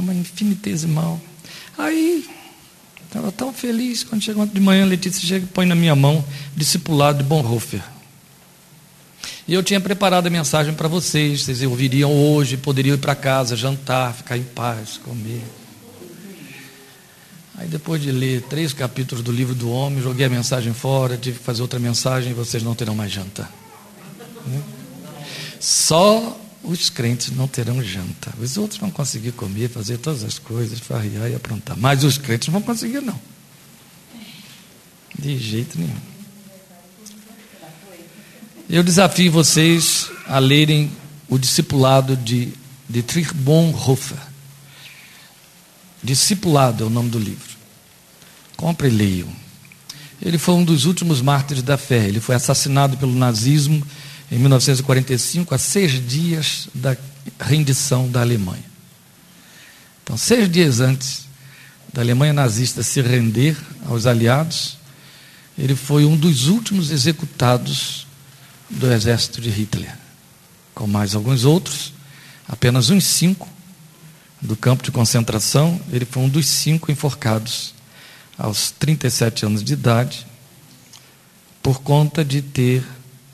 É uma infinitesimal. Aí, estava tão feliz quando chegou de manhã, Letícia chega e põe na minha mão discipulado de Bonhoeffer. E eu tinha preparado a mensagem para vocês, vocês ouviriam hoje, poderiam ir para casa, jantar, ficar em paz, comer. Aí depois de ler três capítulos do livro do homem, joguei a mensagem fora, tive que fazer outra mensagem e vocês não terão mais janta. Né? Só os crentes não terão janta. Os outros vão conseguir comer, fazer todas as coisas, farriar e aprontar. Mas os crentes não vão conseguir, não. De jeito nenhum. Eu desafio vocês a lerem o discipulado de, de Bonhoeffer. Discipulado é o nome do livro. Compre e leiam. Ele foi um dos últimos mártires da fé. Ele foi assassinado pelo nazismo em 1945, a seis dias da rendição da Alemanha. Então, seis dias antes da Alemanha nazista se render aos aliados, ele foi um dos últimos executados do exército de Hitler. Com mais alguns outros, apenas uns cinco do campo de concentração, ele foi um dos cinco enforcados aos 37 anos de idade, por conta de ter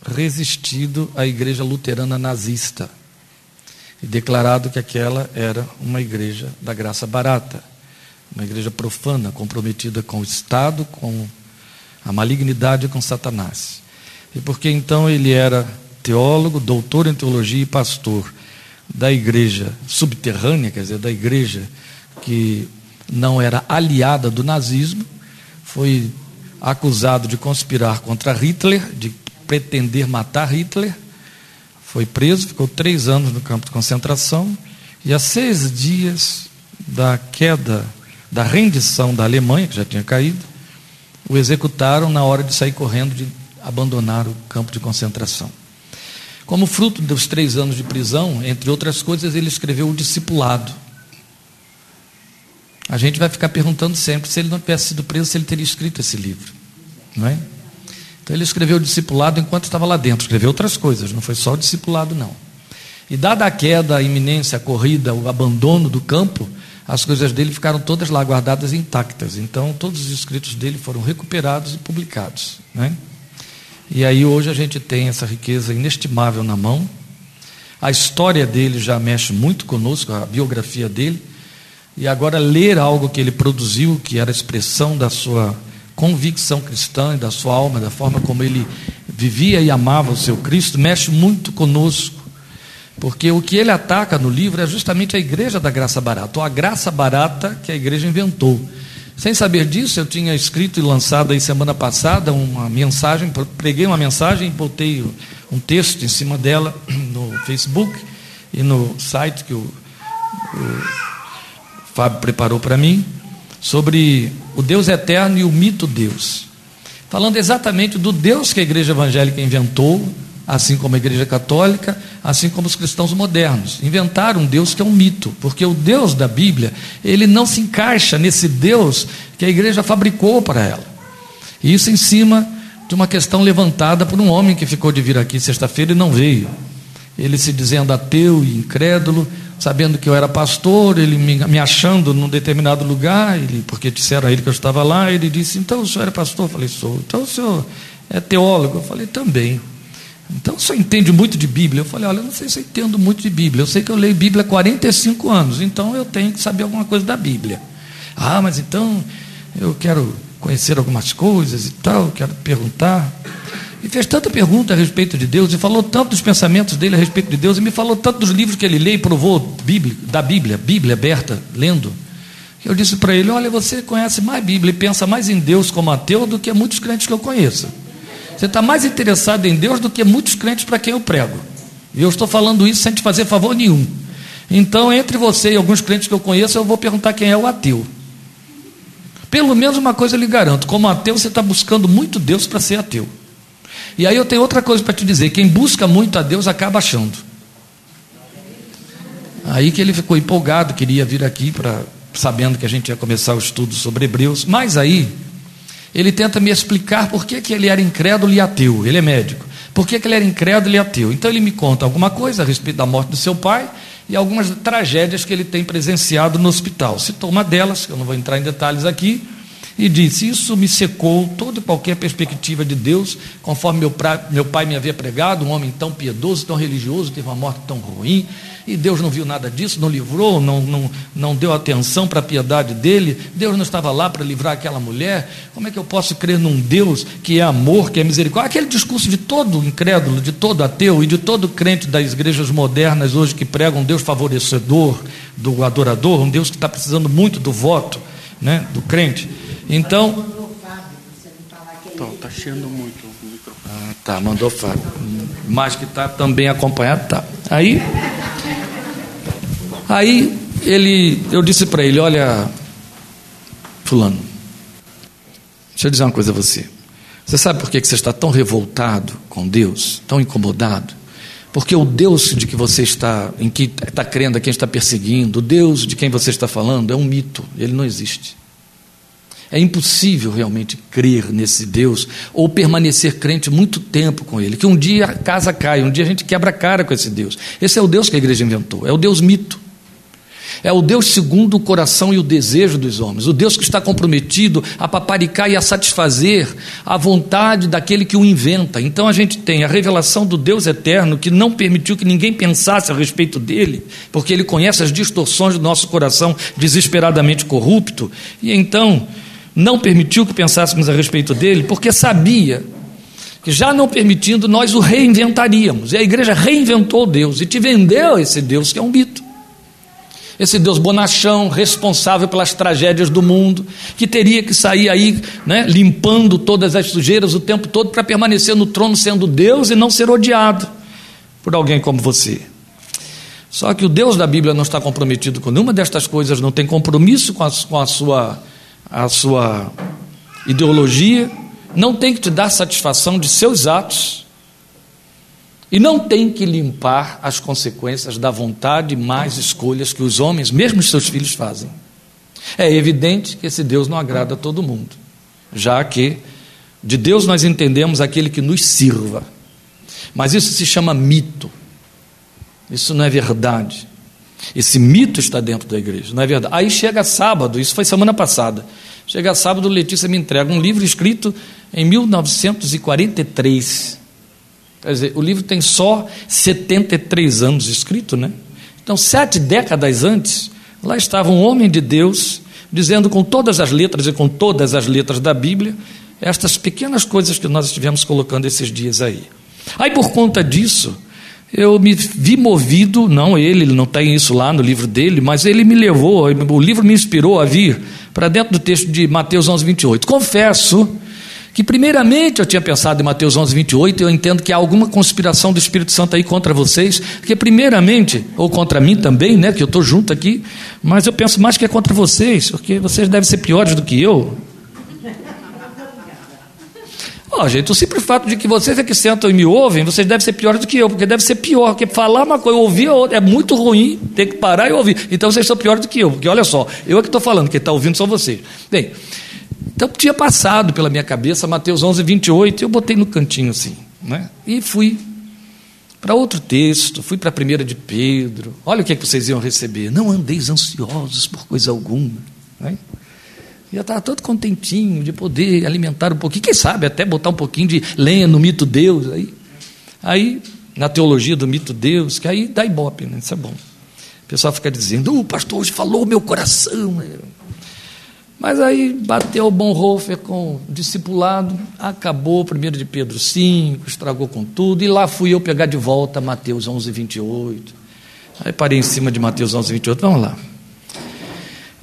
resistido à igreja luterana nazista e declarado que aquela era uma igreja da graça barata, uma igreja profana, comprometida com o Estado, com a malignidade e com Satanás. E porque então ele era teólogo, doutor em teologia e pastor da igreja subterrânea, quer dizer, da igreja que não era aliada do nazismo, foi acusado de conspirar contra Hitler, de pretender matar Hitler, foi preso, ficou três anos no campo de concentração, e a seis dias da queda, da rendição da Alemanha, que já tinha caído, o executaram na hora de sair correndo, de abandonar o campo de concentração. Como fruto dos três anos de prisão, entre outras coisas, ele escreveu o Discipulado. A gente vai ficar perguntando sempre se ele não tivesse sido preso, se ele teria escrito esse livro. Não é? Então ele escreveu o discipulado enquanto estava lá dentro, escreveu outras coisas, não foi só o discipulado, não. E dada a queda, a iminência, a corrida, o abandono do campo, as coisas dele ficaram todas lá guardadas intactas. Então todos os escritos dele foram recuperados e publicados. Né? E aí hoje a gente tem essa riqueza inestimável na mão. A história dele já mexe muito conosco, a biografia dele. E agora ler algo que ele produziu, que era expressão da sua convicção cristã e da sua alma, da forma como ele vivia e amava o seu Cristo, mexe muito conosco. Porque o que ele ataca no livro é justamente a igreja da graça barata, ou a graça barata que a igreja inventou. Sem saber disso, eu tinha escrito e lançado aí semana passada uma mensagem, preguei uma mensagem e botei um texto em cima dela no Facebook e no site que o, o Fábio preparou para mim, sobre o Deus eterno e o mito Deus. Falando exatamente do Deus que a igreja evangélica inventou, assim como a igreja católica, assim como os cristãos modernos. Inventaram um Deus que é um mito, porque o Deus da Bíblia, ele não se encaixa nesse Deus que a igreja fabricou para ela. E isso em cima de uma questão levantada por um homem que ficou de vir aqui sexta-feira e não veio. Ele se dizendo ateu e incrédulo, sabendo que eu era pastor, ele me, me achando num determinado lugar, ele, porque disseram a ele que eu estava lá, ele disse: Então o senhor é pastor? Eu falei: Sou. Então o senhor é teólogo? Eu falei: Também. Então o senhor entende muito de Bíblia? Eu falei: Olha, eu não sei se eu entendo muito de Bíblia, eu sei que eu leio Bíblia há 45 anos, então eu tenho que saber alguma coisa da Bíblia. Ah, mas então eu quero conhecer algumas coisas e tal, quero perguntar. E fez tanta pergunta a respeito de Deus, e falou tanto dos pensamentos dele a respeito de Deus, e me falou tanto dos livros que ele lê e provou Bíblia, da Bíblia, Bíblia aberta, lendo. Eu disse para ele: Olha, você conhece mais Bíblia e pensa mais em Deus como ateu do que muitos crentes que eu conheço. Você está mais interessado em Deus do que muitos crentes para quem eu prego. E eu estou falando isso sem te fazer favor nenhum. Então, entre você e alguns crentes que eu conheço, eu vou perguntar quem é o ateu. Pelo menos uma coisa eu lhe garanto: como ateu, você está buscando muito Deus para ser ateu. E aí eu tenho outra coisa para te dizer: quem busca muito a Deus acaba achando. Aí que ele ficou empolgado, queria vir aqui para sabendo que a gente ia começar o estudo sobre Hebreus, mas aí ele tenta me explicar por que, que ele era incrédulo e ateu. Ele é médico. Por que, que ele era incrédulo e ateu? Então ele me conta alguma coisa a respeito da morte do seu pai, e algumas tragédias que ele tem presenciado no hospital. Citou uma delas, que eu não vou entrar em detalhes aqui, e disse: Isso me secou toda e qualquer perspectiva de Deus, conforme meu, pra, meu pai me havia pregado, um homem tão piedoso, tão religioso, teve uma morte tão ruim, e Deus não viu nada disso, não livrou, não, não, não deu atenção para a piedade dele, Deus não estava lá para livrar aquela mulher. Como é que eu posso crer num Deus que é amor, que é misericórdia? Aquele discurso de todo incrédulo, de todo ateu e de todo crente das igrejas modernas hoje que pregam um Deus favorecedor do adorador, um Deus que está precisando muito do voto né, do crente. Então. Está chiando muito o microfone. Ah, tá, mandou Fábio. Mas que está também acompanhado, tá. Aí. Aí ele, eu disse para ele, olha, fulano, deixa eu dizer uma coisa a você. Você sabe por que você está tão revoltado com Deus, tão incomodado? Porque o Deus de que você está, em que está crendo, a quem está perseguindo, o Deus de quem você está falando, é um mito, ele não existe. É impossível realmente crer nesse Deus ou permanecer crente muito tempo com ele. Que um dia a casa cai, um dia a gente quebra a cara com esse Deus. Esse é o Deus que a igreja inventou, é o Deus mito. É o Deus segundo o coração e o desejo dos homens, o Deus que está comprometido a paparicar e a satisfazer a vontade daquele que o inventa. Então a gente tem a revelação do Deus eterno que não permitiu que ninguém pensasse a respeito dele, porque ele conhece as distorções do nosso coração desesperadamente corrupto, e então não permitiu que pensássemos a respeito dele, porque sabia que já não permitindo, nós o reinventaríamos. E a igreja reinventou Deus e te vendeu esse Deus que é um mito. Esse Deus bonachão, responsável pelas tragédias do mundo, que teria que sair aí né, limpando todas as sujeiras o tempo todo para permanecer no trono sendo Deus e não ser odiado por alguém como você. Só que o Deus da Bíblia não está comprometido com nenhuma destas coisas, não tem compromisso com a, com a sua a sua ideologia, não tem que te dar satisfação de seus atos e não tem que limpar as consequências da vontade e más escolhas que os homens, mesmo os seus filhos, fazem. É evidente que esse Deus não agrada a todo mundo, já que de Deus nós entendemos aquele que nos sirva. Mas isso se chama mito. Isso não é verdade. Esse mito está dentro da igreja, não é verdade? Aí chega sábado, isso foi semana passada. Chega sábado, Letícia me entrega um livro escrito em 1943. Quer dizer, o livro tem só 73 anos escrito, né? Então, sete décadas antes, lá estava um homem de Deus dizendo com todas as letras e com todas as letras da Bíblia estas pequenas coisas que nós estivemos colocando esses dias aí. Aí, por conta disso, eu me vi movido, não ele, ele não tem isso lá no livro dele, mas ele me levou, o livro me inspirou a vir para dentro do texto de Mateus 11, 28. Confesso que, primeiramente, eu tinha pensado em Mateus 11, 28, e eu entendo que há alguma conspiração do Espírito Santo aí contra vocês, que, primeiramente, ou contra mim também, né, que eu estou junto aqui, mas eu penso mais que é contra vocês, porque vocês devem ser piores do que eu. Oh, gente, o simples fato de que vocês é que sentam e me ouvem, vocês devem ser piores do que eu, porque deve ser pior, porque falar uma coisa, ouvir outra, é muito ruim, tem que parar e ouvir. Então vocês são piores do que eu, porque olha só, eu é que estou falando, quem está ouvindo são vocês. Bem, então tinha passado pela minha cabeça Mateus 11, 28, eu botei no cantinho assim, né? e fui para outro texto, fui para a primeira de Pedro, olha o que, é que vocês iam receber, não andeis ansiosos por coisa alguma, né? Já estava todo contentinho de poder alimentar um pouquinho, quem sabe até botar um pouquinho de lenha no mito Deus. Aí, aí na teologia do mito Deus, que aí dá ibope, né? isso é bom. O pessoal fica dizendo, o pastor hoje falou meu coração. Mas aí bateu o Bonhoeffer com o discipulado, acabou o primeiro de Pedro 5, estragou com tudo, e lá fui eu pegar de volta Mateus 11, 28. Aí parei em cima de Mateus 11, 28, vamos lá.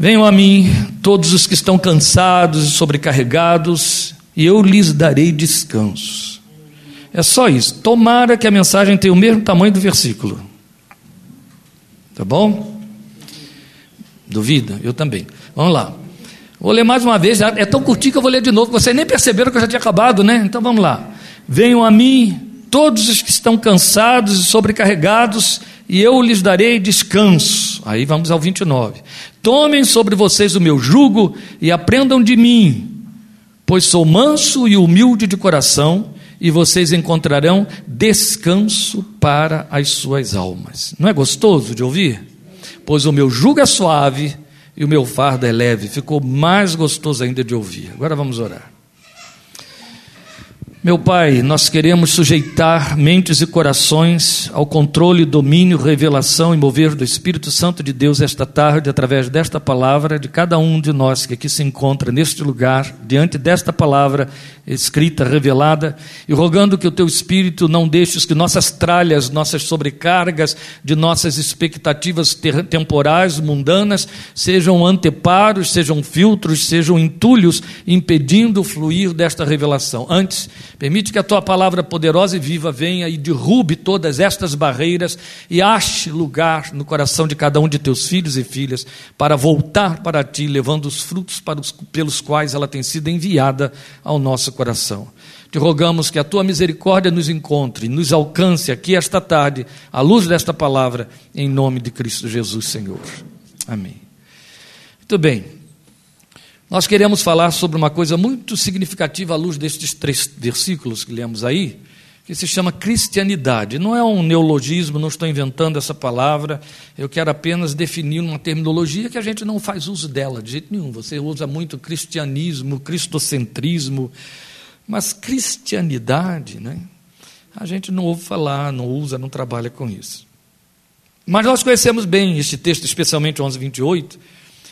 Venham a mim todos os que estão cansados e sobrecarregados, e eu lhes darei descanso. É só isso. Tomara que a mensagem tenha o mesmo tamanho do versículo. Tá bom? Duvida? Eu também. Vamos lá. Vou ler mais uma vez. É tão curtinho que eu vou ler de novo. Vocês nem perceberam que eu já tinha acabado, né? Então vamos lá. Venham a mim todos os que estão cansados e sobrecarregados, e eu lhes darei descanso. Aí vamos ao 29. Tomem sobre vocês o meu jugo e aprendam de mim, pois sou manso e humilde de coração, e vocês encontrarão descanso para as suas almas. Não é gostoso de ouvir? Pois o meu jugo é suave e o meu fardo é leve. Ficou mais gostoso ainda de ouvir. Agora vamos orar. Meu Pai, nós queremos sujeitar mentes e corações ao controle, domínio, revelação e mover do Espírito Santo de Deus esta tarde, através desta palavra, de cada um de nós que aqui se encontra neste lugar, diante desta palavra escrita, revelada, e rogando que o Teu Espírito não deixe que nossas tralhas, nossas sobrecargas, de nossas expectativas temporais, mundanas, sejam anteparos, sejam filtros, sejam entulhos, impedindo o fluir desta revelação. Antes, Permite que a tua palavra poderosa e viva venha e derrube todas estas barreiras e ache lugar no coração de cada um de teus filhos e filhas para voltar para ti, levando os frutos os, pelos quais ela tem sido enviada ao nosso coração. Te rogamos que a tua misericórdia nos encontre, nos alcance aqui esta tarde, à luz desta palavra, em nome de Cristo Jesus, Senhor. Amém. Muito bem. Nós queremos falar sobre uma coisa muito significativa à luz destes três versículos que lemos aí, que se chama cristianidade. Não é um neologismo, não estou inventando essa palavra, eu quero apenas definir uma terminologia que a gente não faz uso dela de jeito nenhum. Você usa muito cristianismo, cristocentrismo, mas cristianidade, né? A gente não ouve falar, não usa, não trabalha com isso. Mas nós conhecemos bem este texto, especialmente 11, 28,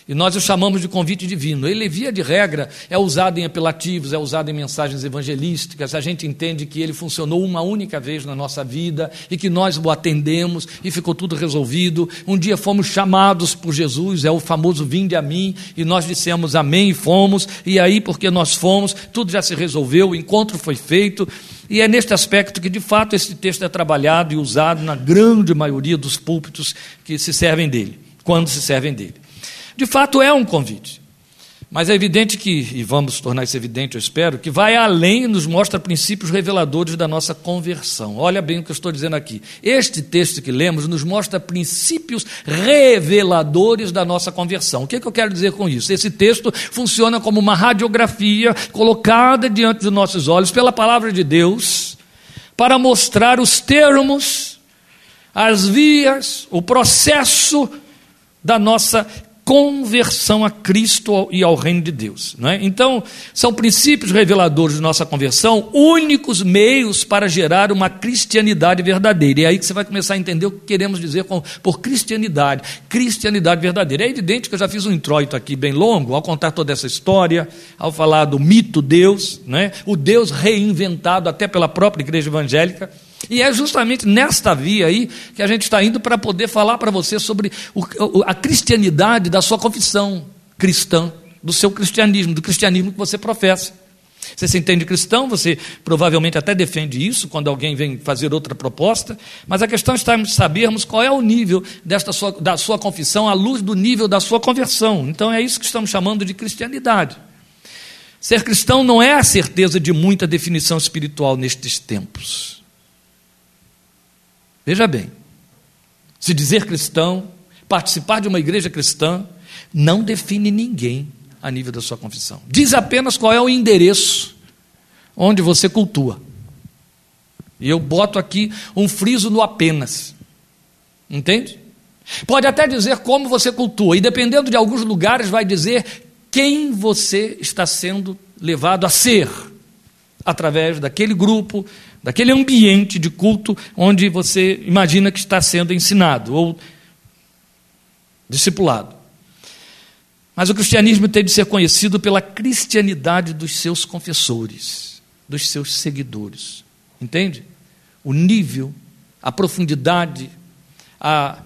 e nós o chamamos de convite divino. Ele, via de regra, é usado em apelativos, é usado em mensagens evangelísticas. A gente entende que ele funcionou uma única vez na nossa vida e que nós o atendemos e ficou tudo resolvido. Um dia fomos chamados por Jesus, é o famoso vinde a mim, e nós dissemos amém e fomos. E aí, porque nós fomos, tudo já se resolveu, o encontro foi feito. E é neste aspecto que, de fato, esse texto é trabalhado e usado na grande maioria dos púlpitos que se servem dele, quando se servem dele. De fato, é um convite. Mas é evidente que, e vamos tornar isso evidente, eu espero, que vai além e nos mostra princípios reveladores da nossa conversão. Olha bem o que eu estou dizendo aqui. Este texto que lemos nos mostra princípios reveladores da nossa conversão. O que, é que eu quero dizer com isso? Esse texto funciona como uma radiografia colocada diante dos nossos olhos pela palavra de Deus para mostrar os termos, as vias, o processo da nossa conversão a Cristo e ao reino de Deus. Não é? Então, são princípios reveladores de nossa conversão, únicos meios para gerar uma cristianidade verdadeira. E é aí que você vai começar a entender o que queremos dizer com, por cristianidade. Cristianidade verdadeira. É evidente que eu já fiz um introito aqui bem longo, ao contar toda essa história, ao falar do mito Deus, não é? o Deus reinventado até pela própria igreja evangélica. E é justamente nesta via aí que a gente está indo para poder falar para você sobre o, a cristianidade da sua confissão cristã, do seu cristianismo, do cristianismo que você professa. Você se entende cristão, você provavelmente até defende isso quando alguém vem fazer outra proposta, mas a questão está em sabermos qual é o nível desta sua, da sua confissão à luz do nível da sua conversão. Então é isso que estamos chamando de cristianidade. Ser cristão não é a certeza de muita definição espiritual nestes tempos. Veja bem, se dizer cristão, participar de uma igreja cristã, não define ninguém a nível da sua confissão. Diz apenas qual é o endereço onde você cultua. E eu boto aqui um friso no apenas. Entende? Pode até dizer como você cultua, e dependendo de alguns lugares, vai dizer quem você está sendo levado a ser, através daquele grupo, daquele ambiente de culto onde você imagina que está sendo ensinado ou discipulado. Mas o cristianismo tem de ser conhecido pela cristianidade dos seus confessores, dos seus seguidores. Entende? O nível, a profundidade, a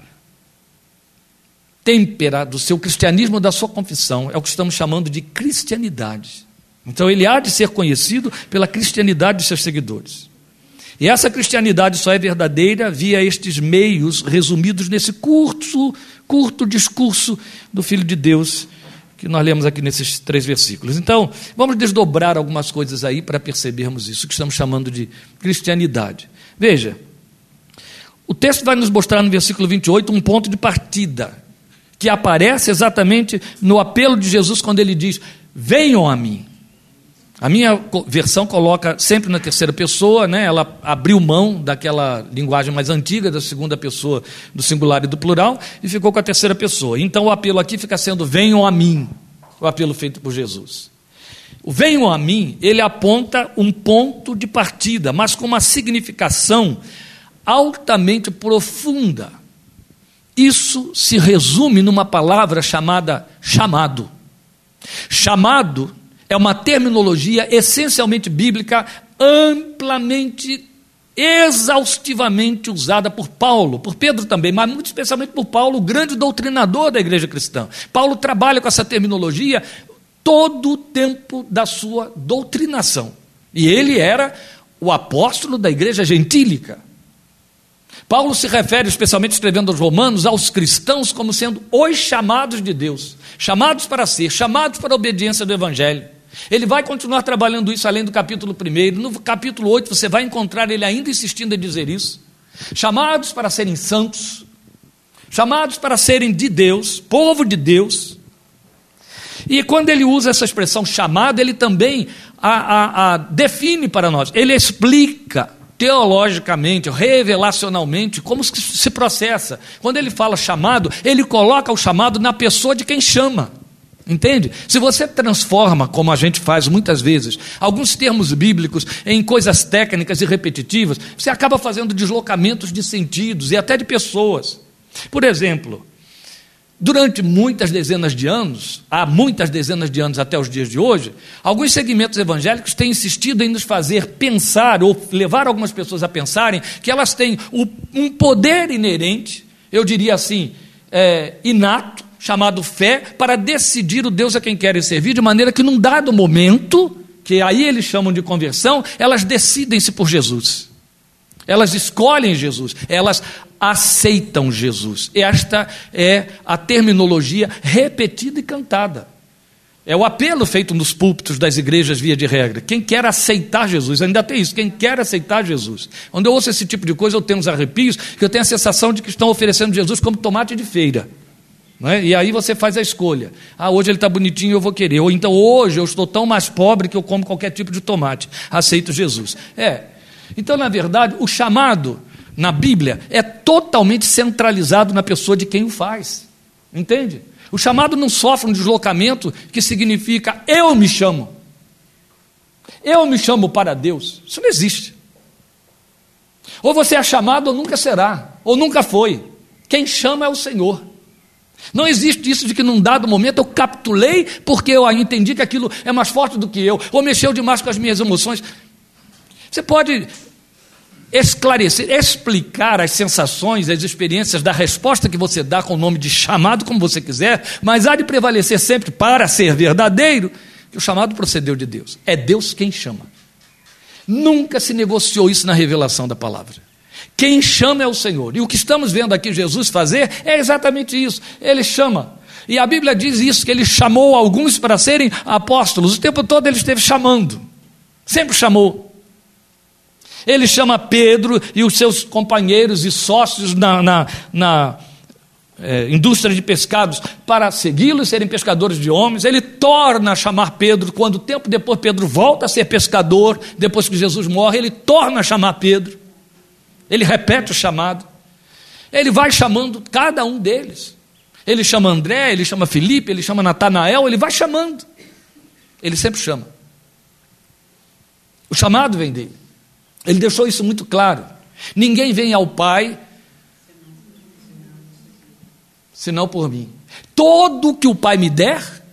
têmpera do seu cristianismo, da sua confissão, é o que estamos chamando de cristianidade. Então ele há de ser conhecido pela cristianidade de seus seguidores. E essa cristianidade só é verdadeira via estes meios resumidos nesse curto, curto discurso do Filho de Deus que nós lemos aqui nesses três versículos. Então, vamos desdobrar algumas coisas aí para percebermos isso, que estamos chamando de cristianidade. Veja, o texto vai nos mostrar no versículo 28 um ponto de partida, que aparece exatamente no apelo de Jesus quando ele diz: Venham a mim. A minha versão coloca sempre na terceira pessoa, né? ela abriu mão daquela linguagem mais antiga, da segunda pessoa, do singular e do plural, e ficou com a terceira pessoa. Então o apelo aqui fica sendo: venham a mim, o apelo feito por Jesus. O venham a mim, ele aponta um ponto de partida, mas com uma significação altamente profunda. Isso se resume numa palavra chamada chamado. Chamado é uma terminologia essencialmente bíblica, amplamente, exaustivamente usada por Paulo, por Pedro também, mas muito especialmente por Paulo, o grande doutrinador da igreja cristã. Paulo trabalha com essa terminologia todo o tempo da sua doutrinação. E ele era o apóstolo da igreja gentílica. Paulo se refere, especialmente escrevendo aos Romanos, aos cristãos como sendo os chamados de Deus, chamados para ser, chamados para a obediência do Evangelho. Ele vai continuar trabalhando isso além do capítulo 1. No capítulo 8 você vai encontrar ele ainda insistindo em dizer isso. Chamados para serem santos, chamados para serem de Deus, povo de Deus. E quando ele usa essa expressão chamado, ele também a, a, a define para nós, ele explica teologicamente, revelacionalmente, como se processa. Quando ele fala chamado, ele coloca o chamado na pessoa de quem chama. Entende? Se você transforma, como a gente faz muitas vezes, alguns termos bíblicos em coisas técnicas e repetitivas, você acaba fazendo deslocamentos de sentidos e até de pessoas. Por exemplo, durante muitas dezenas de anos, há muitas dezenas de anos até os dias de hoje, alguns segmentos evangélicos têm insistido em nos fazer pensar, ou levar algumas pessoas a pensarem, que elas têm um poder inerente, eu diria assim, é, inato, chamado fé, para decidir o Deus a quem querem servir, de maneira que num dado momento, que aí eles chamam de conversão, elas decidem-se por Jesus. Elas escolhem Jesus, elas aceitam Jesus. Esta é a terminologia repetida e cantada. É o apelo feito nos púlpitos das igrejas, via de regra. Quem quer aceitar Jesus, ainda tem isso, quem quer aceitar Jesus. Quando eu ouço esse tipo de coisa, eu tenho uns arrepios, que eu tenho a sensação de que estão oferecendo Jesus como tomate de feira. É? E aí você faz a escolha. Ah, hoje ele está bonitinho, eu vou querer. Ou então hoje eu estou tão mais pobre que eu como qualquer tipo de tomate. Aceito Jesus. É. Então, na verdade, o chamado na Bíblia é totalmente centralizado na pessoa de quem o faz. Entende? O chamado não sofre um deslocamento que significa eu me chamo. Eu me chamo para Deus. Isso não existe. Ou você é chamado ou nunca será, ou nunca foi. Quem chama é o Senhor. Não existe isso de que num dado momento eu capitulei porque eu entendi que aquilo é mais forte do que eu, ou mexeu demais com as minhas emoções. Você pode esclarecer, explicar as sensações, as experiências da resposta que você dá com o nome de chamado, como você quiser, mas há de prevalecer sempre para ser verdadeiro que o chamado procedeu de Deus. É Deus quem chama. Nunca se negociou isso na revelação da palavra. Quem chama é o Senhor. E o que estamos vendo aqui Jesus fazer é exatamente isso. Ele chama. E a Bíblia diz isso, que ele chamou alguns para serem apóstolos. O tempo todo ele esteve chamando. Sempre chamou. Ele chama Pedro e os seus companheiros e sócios na, na, na é, indústria de pescados para segui-lo e serem pescadores de homens. Ele torna a chamar Pedro, quando tempo depois Pedro volta a ser pescador, depois que Jesus morre, ele torna a chamar Pedro. Ele repete o chamado. Ele vai chamando cada um deles. Ele chama André, ele chama Felipe, ele chama Natanael, ele vai chamando. Ele sempre chama. O chamado vem dele. Ele deixou isso muito claro. Ninguém vem ao Pai senão por mim. Todo que o Pai me der,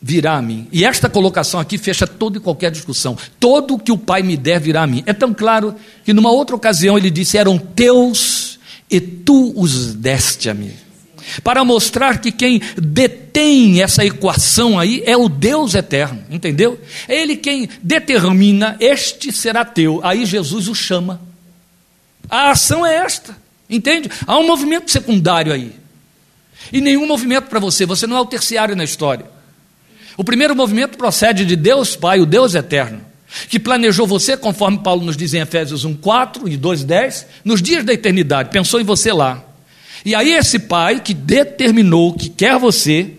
virá a mim. E esta colocação aqui fecha toda e qualquer discussão. Todo o que o Pai me der virá a mim. É tão claro que numa outra ocasião ele disse: eram teus e tu os deste a mim. Para mostrar que quem detém essa equação aí é o Deus eterno, entendeu? É Ele quem determina, este será teu. Aí Jesus o chama. A ação é esta, entende? Há um movimento secundário aí. E nenhum movimento para você, você não é o terciário na história. O primeiro movimento procede de Deus Pai, o Deus eterno, que planejou você, conforme Paulo nos diz em Efésios 1, 4 e 2, 10, nos dias da eternidade, pensou em você lá. E aí, esse pai que determinou que quer você,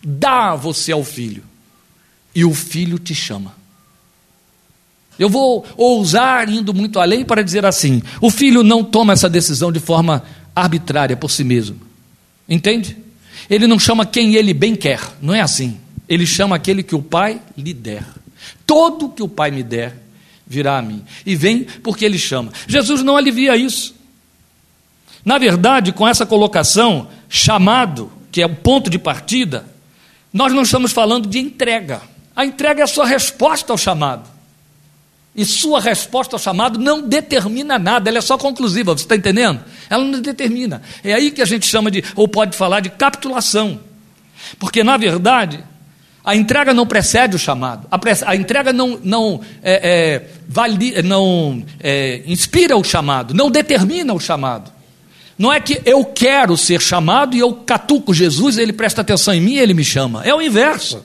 dá você ao filho, e o filho te chama. Eu vou ousar indo muito além para dizer assim: o filho não toma essa decisão de forma arbitrária por si mesmo. Entende? Ele não chama quem ele bem quer, não é assim. Ele chama aquele que o pai lhe der. Todo que o pai me der virá a mim. E vem porque ele chama. Jesus não alivia isso. Na verdade, com essa colocação, chamado, que é o ponto de partida, nós não estamos falando de entrega. A entrega é a sua resposta ao chamado. E sua resposta ao chamado não determina nada, ela é só conclusiva, você está entendendo? Ela não determina. É aí que a gente chama de, ou pode falar de capitulação. Porque, na verdade, a entrega não precede o chamado, a, a entrega não, não, é, é, vali, não é, inspira o chamado, não determina o chamado. Não é que eu quero ser chamado e eu catuco Jesus, ele presta atenção em mim e ele me chama. É o inverso.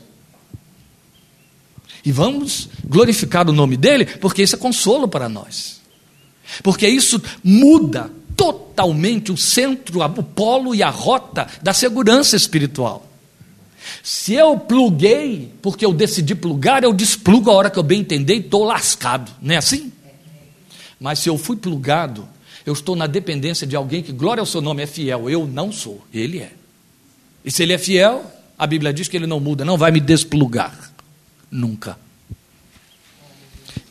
E vamos glorificar o nome dele, porque isso é consolo para nós. Porque isso muda totalmente o centro, o polo e a rota da segurança espiritual. Se eu pluguei, porque eu decidi plugar, eu desplugo a hora que eu bem entender e estou lascado. Não é assim? Mas se eu fui plugado, eu estou na dependência de alguém que, glória ao seu nome, é fiel. Eu não sou, ele é. E se ele é fiel, a Bíblia diz que ele não muda, não vai me desplugar. Nunca.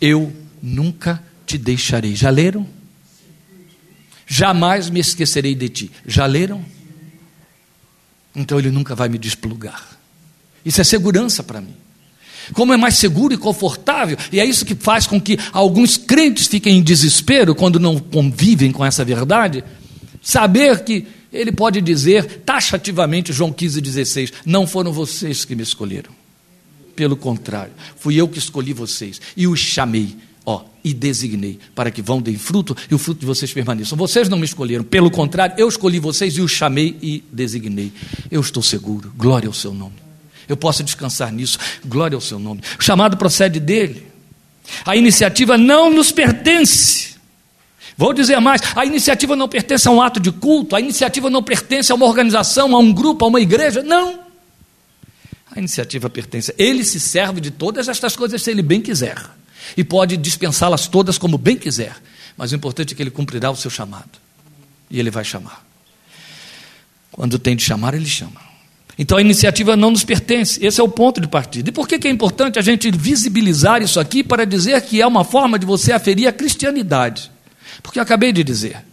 Eu nunca te deixarei. Já leram? Jamais me esquecerei de ti. Já leram? Então ele nunca vai me desplugar. Isso é segurança para mim. Como é mais seguro e confortável, e é isso que faz com que alguns crentes fiquem em desespero quando não convivem com essa verdade, saber que ele pode dizer taxativamente, João 15,16: Não foram vocês que me escolheram. Pelo contrário, fui eu que escolhi vocês e os chamei ó, e designei para que vão deem fruto e o fruto de vocês permaneçam. Vocês não me escolheram, pelo contrário, eu escolhi vocês e os chamei e designei. Eu estou seguro, glória ao seu nome. Eu posso descansar nisso, glória ao seu nome. O chamado procede dele. A iniciativa não nos pertence. Vou dizer mais: a iniciativa não pertence a um ato de culto, a iniciativa não pertence a uma organização, a um grupo, a uma igreja. Não. A iniciativa pertence. Ele se serve de todas estas coisas se ele bem quiser e pode dispensá-las todas como bem quiser, mas o importante é que ele cumprirá o seu chamado e ele vai chamar. Quando tem de chamar, ele chama. Então a iniciativa não nos pertence, esse é o ponto de partida. E por que, que é importante a gente visibilizar isso aqui para dizer que é uma forma de você aferir a cristianidade? Porque eu acabei de dizer.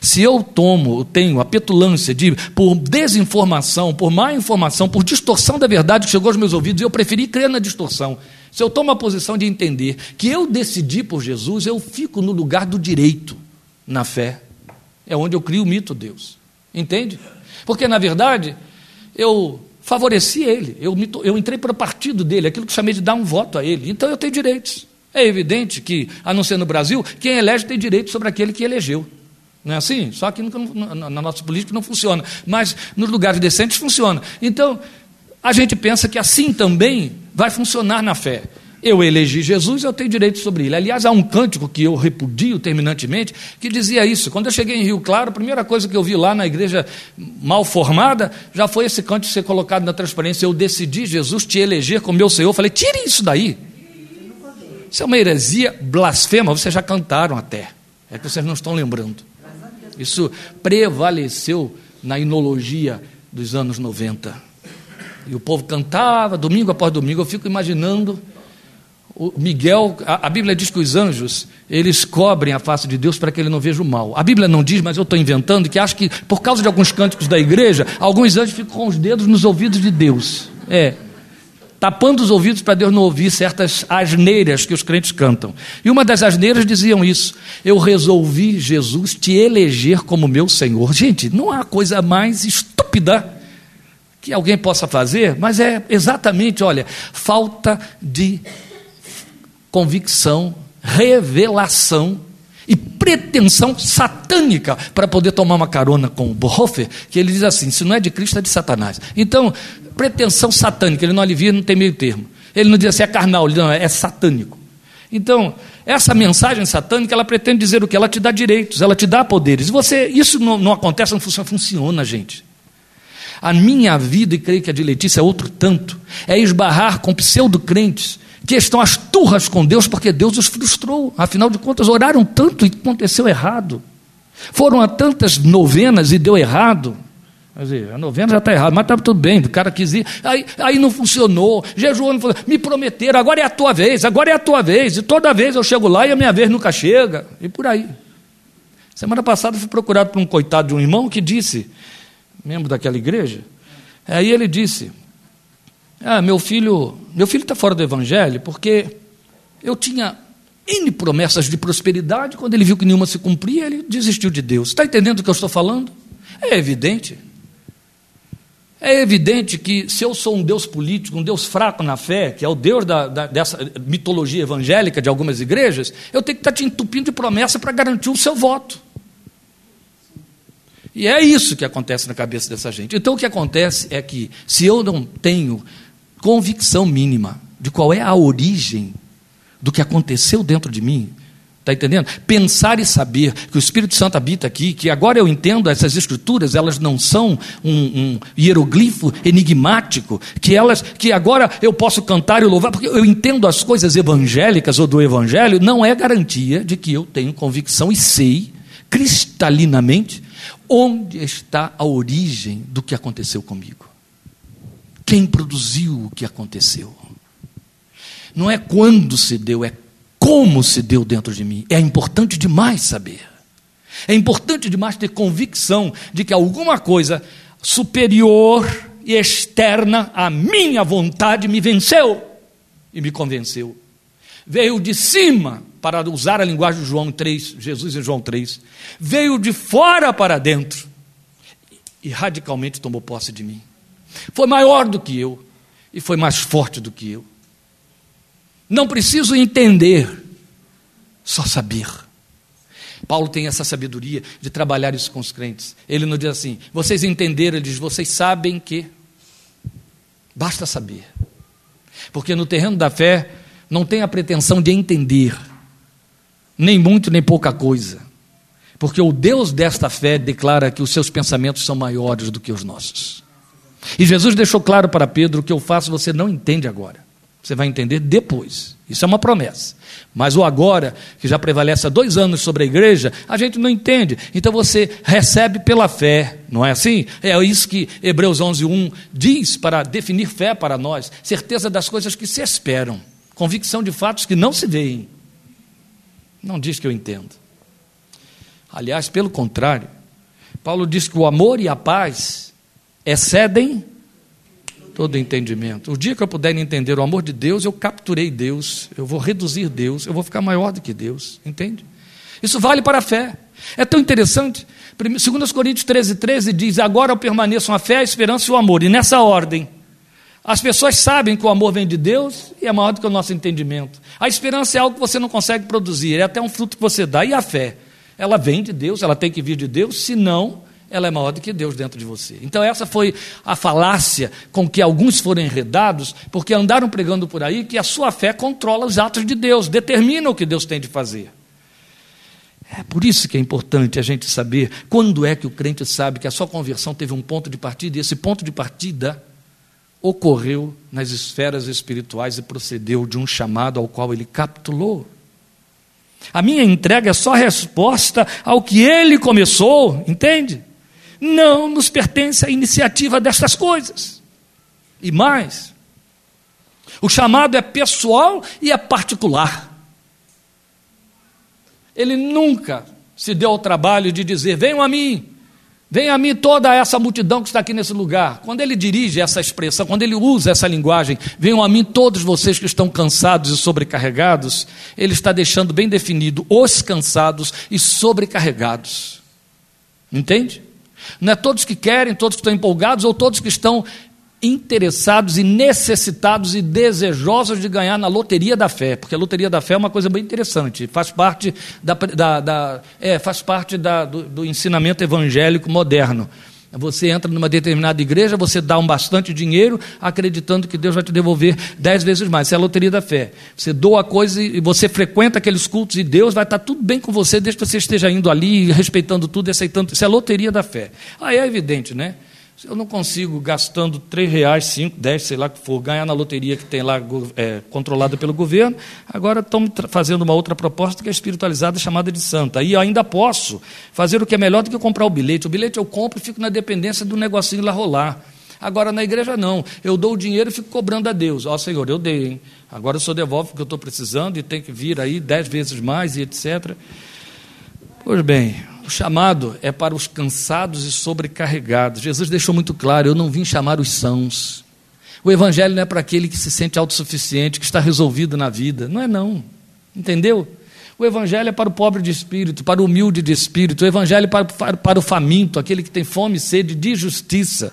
Se eu tomo, eu tenho a petulância de, por desinformação, por má informação, por distorção da verdade que chegou aos meus ouvidos, eu preferi crer na distorção. Se eu tomo a posição de entender que eu decidi por Jesus, eu fico no lugar do direito na fé. É onde eu crio o mito Deus. Entende? Porque, na verdade, eu favoreci ele, eu, me, eu entrei para o partido dele, aquilo que chamei de dar um voto a ele. Então eu tenho direitos. É evidente que, a não ser no Brasil, quem elege tem direito sobre aquele que elegeu. Não é assim? Só que na nossa política não funciona. Mas nos lugares decentes funciona. Então, a gente pensa que assim também vai funcionar na fé. Eu elegi Jesus, eu tenho direito sobre ele. Aliás, há um cântico que eu repudio terminantemente que dizia isso. Quando eu cheguei em Rio Claro, a primeira coisa que eu vi lá na igreja mal formada já foi esse cântico ser colocado na transparência. Eu decidi, Jesus, te eleger como meu Senhor. Eu falei, tire isso daí. Isso é uma heresia blasfema, vocês já cantaram até. É que vocês não estão lembrando. Isso prevaleceu na inologia dos anos 90. E o povo cantava, domingo após domingo. Eu fico imaginando o Miguel. A, a Bíblia diz que os anjos eles cobrem a face de Deus para que ele não veja o mal. A Bíblia não diz, mas eu estou inventando que acho que por causa de alguns cânticos da igreja, alguns anjos ficam com os dedos nos ouvidos de Deus. É, tapando os ouvidos para Deus não ouvir certas asneiras que os crentes cantam. E uma das asneiras diziam isso: Eu resolvi, Jesus, te eleger como meu Senhor. Gente, não há coisa mais estúpida que alguém possa fazer, mas é exatamente, olha, falta de convicção, revelação e pretensão satânica para poder tomar uma carona com o Bonhoeffer, que ele diz assim: se não é de Cristo, é de Satanás. Então, pretensão satânica, ele não alivia, não tem meio termo. Ele não diz assim, é carnal, ele não, é satânico. Então, essa mensagem satânica, ela pretende dizer o que? Ela te dá direitos, ela te dá poderes. Você, isso não, não acontece, não funciona, funciona, gente. A minha vida, e creio que a de Letícia é outro tanto, é esbarrar com pseudo-crentes que estão as turras com Deus porque Deus os frustrou. Afinal de contas, oraram tanto e aconteceu errado. Foram a tantas novenas e deu errado. Quer dizer, a novena já está errada, mas estava tudo bem, o cara quis ir, aí, aí não funcionou, jejuou, falou, me prometeram, agora é a tua vez, agora é a tua vez, e toda vez eu chego lá e a minha vez nunca chega, e por aí. Semana passada fui procurado por um coitado de um irmão que disse, membro daquela igreja, aí ele disse, ah, meu filho, meu filho está fora do evangelho porque eu tinha N promessas de prosperidade, quando ele viu que nenhuma se cumpria, ele desistiu de Deus. Está entendendo o que eu estou falando? É evidente. É evidente que se eu sou um Deus político, um Deus fraco na fé, que é o Deus da, da, dessa mitologia evangélica de algumas igrejas, eu tenho que estar te entupindo de promessa para garantir o seu voto. E é isso que acontece na cabeça dessa gente. Então o que acontece é que, se eu não tenho convicção mínima de qual é a origem do que aconteceu dentro de mim, Está entendendo? Pensar e saber que o Espírito Santo habita aqui, que agora eu entendo essas escrituras, elas não são um, um, hieroglifo enigmático, que elas, que agora eu posso cantar e louvar, porque eu entendo as coisas evangélicas ou do Evangelho, não é garantia de que eu tenho convicção e sei cristalinamente onde está a origem do que aconteceu comigo. Quem produziu o que aconteceu? Não é quando se deu, é como se deu dentro de mim. É importante demais saber. É importante demais ter convicção de que alguma coisa superior e externa à minha vontade me venceu e me convenceu. Veio de cima, para usar a linguagem de João 3, Jesus em João 3, veio de fora para dentro e radicalmente tomou posse de mim. Foi maior do que eu e foi mais forte do que eu. Não preciso entender, só saber. Paulo tem essa sabedoria de trabalhar isso com os crentes. Ele não diz assim, vocês entenderam, ele diz, vocês sabem que. Basta saber. Porque no terreno da fé não tem a pretensão de entender, nem muito nem pouca coisa. Porque o Deus desta fé declara que os seus pensamentos são maiores do que os nossos. E Jesus deixou claro para Pedro: o que eu faço você não entende agora. Você vai entender depois. Isso é uma promessa. Mas o agora, que já prevalece há dois anos sobre a igreja, a gente não entende. Então você recebe pela fé, não é assim? É isso que Hebreus 11, 1 diz para definir fé para nós: certeza das coisas que se esperam, convicção de fatos que não se veem. Não diz que eu entendo. Aliás, pelo contrário, Paulo diz que o amor e a paz excedem todo entendimento. O dia que eu puder entender o amor de Deus, eu capturei Deus, eu vou reduzir Deus, eu vou ficar maior do que Deus, entende? Isso vale para a fé. É tão interessante. 2 Coríntios 13, 13 diz: Agora permaneçam a fé, a esperança e o amor. E nessa ordem, as pessoas sabem que o amor vem de Deus e é maior do que o nosso entendimento. A esperança é algo que você não consegue produzir, é até um fruto que você dá. E a fé? Ela vem de Deus, ela tem que vir de Deus, senão ela é maior do que Deus dentro de você. Então, essa foi a falácia com que alguns foram enredados, porque andaram pregando por aí que a sua fé controla os atos de Deus, determina o que Deus tem de fazer. É por isso que é importante a gente saber quando é que o crente sabe que a sua conversão teve um ponto de partida, e esse ponto de partida ocorreu nas esferas espirituais e procedeu de um chamado ao qual ele capitulou. A minha entrega é só resposta ao que ele começou, entende? Não nos pertence a iniciativa destas coisas. E mais, o chamado é pessoal e é particular. Ele nunca se deu ao trabalho de dizer: venham a mim, venha a mim toda essa multidão que está aqui nesse lugar. Quando ele dirige essa expressão, quando ele usa essa linguagem, venham a mim todos vocês que estão cansados e sobrecarregados, ele está deixando bem definido os cansados e sobrecarregados. Entende? Não é todos que querem, todos que estão empolgados ou todos que estão interessados e necessitados e desejosos de ganhar na loteria da fé, porque a loteria da fé é uma coisa bem interessante, faz parte, da, da, da é, faz parte da, do, do ensinamento evangélico moderno. Você entra numa determinada igreja, você dá um bastante dinheiro, acreditando que Deus vai te devolver dez vezes mais. Isso é a loteria da fé. Você doa coisa e você frequenta aqueles cultos e Deus vai estar tudo bem com você, desde que você esteja indo ali, respeitando tudo e aceitando. Isso é a loteria da fé. Aí é evidente, né? Eu não consigo, gastando três reais, cinco, dez, sei lá que for, ganhar na loteria que tem lá é, controlada pelo governo, agora estão fazendo uma outra proposta que é espiritualizada, chamada de santa. Eu ainda posso fazer o que é melhor do que comprar o bilhete. O bilhete eu compro e fico na dependência do negocinho lá rolar. Agora na igreja não. Eu dou o dinheiro e fico cobrando a Deus. Ó oh, Senhor, eu dei, hein? Agora o Senhor devolve o que eu estou precisando e tem que vir aí dez vezes mais e etc. Pois bem, o chamado é para os cansados e sobrecarregados. Jesus deixou muito claro: eu não vim chamar os sãos. O evangelho não é para aquele que se sente autossuficiente, que está resolvido na vida. Não é, não. Entendeu? O evangelho é para o pobre de espírito, para o humilde de espírito. O evangelho é para, para, para o faminto, aquele que tem fome e sede de justiça.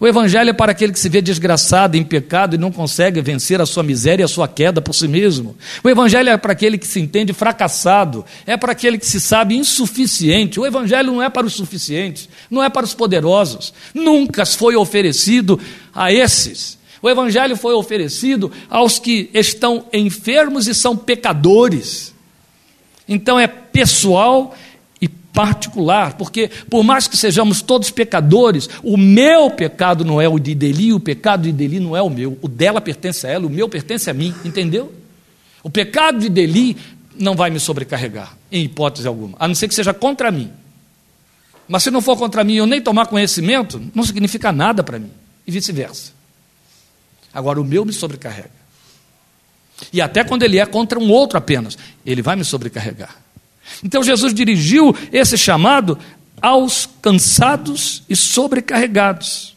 O Evangelho é para aquele que se vê desgraçado, em pecado e não consegue vencer a sua miséria e a sua queda por si mesmo. O Evangelho é para aquele que se entende fracassado, é para aquele que se sabe insuficiente. O Evangelho não é para os suficientes, não é para os poderosos. Nunca foi oferecido a esses. O Evangelho foi oferecido aos que estão enfermos e são pecadores. Então é pessoal particular, porque por mais que sejamos todos pecadores, o meu pecado não é o de Deli, o pecado de Deli não é o meu, o dela pertence a ela, o meu pertence a mim, entendeu? O pecado de Deli não vai me sobrecarregar, em hipótese alguma, a não ser que seja contra mim. Mas se não for contra mim eu nem tomar conhecimento, não significa nada para mim, e vice-versa. Agora, o meu me sobrecarrega. E até quando ele é contra um outro apenas, ele vai me sobrecarregar. Então Jesus dirigiu esse chamado aos cansados e sobrecarregados.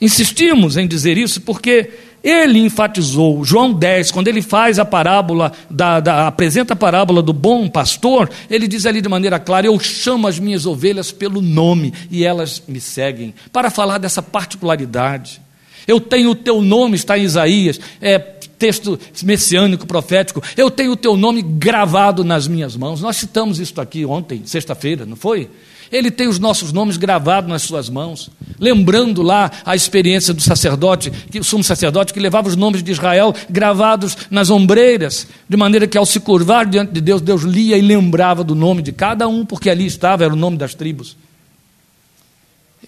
Insistimos em dizer isso porque ele enfatizou, João 10, quando ele faz a parábola, da, da, apresenta a parábola do bom pastor, ele diz ali de maneira clara: Eu chamo as minhas ovelhas pelo nome e elas me seguem, para falar dessa particularidade. Eu tenho o teu nome, está em Isaías, é, texto messiânico, profético. Eu tenho o teu nome gravado nas minhas mãos. Nós citamos isso aqui ontem, sexta-feira, não foi? Ele tem os nossos nomes gravados nas suas mãos, lembrando lá a experiência do sacerdote, que, o sumo sacerdote, que levava os nomes de Israel gravados nas ombreiras, de maneira que ao se curvar diante de Deus, Deus lia e lembrava do nome de cada um, porque ali estava, era o nome das tribos.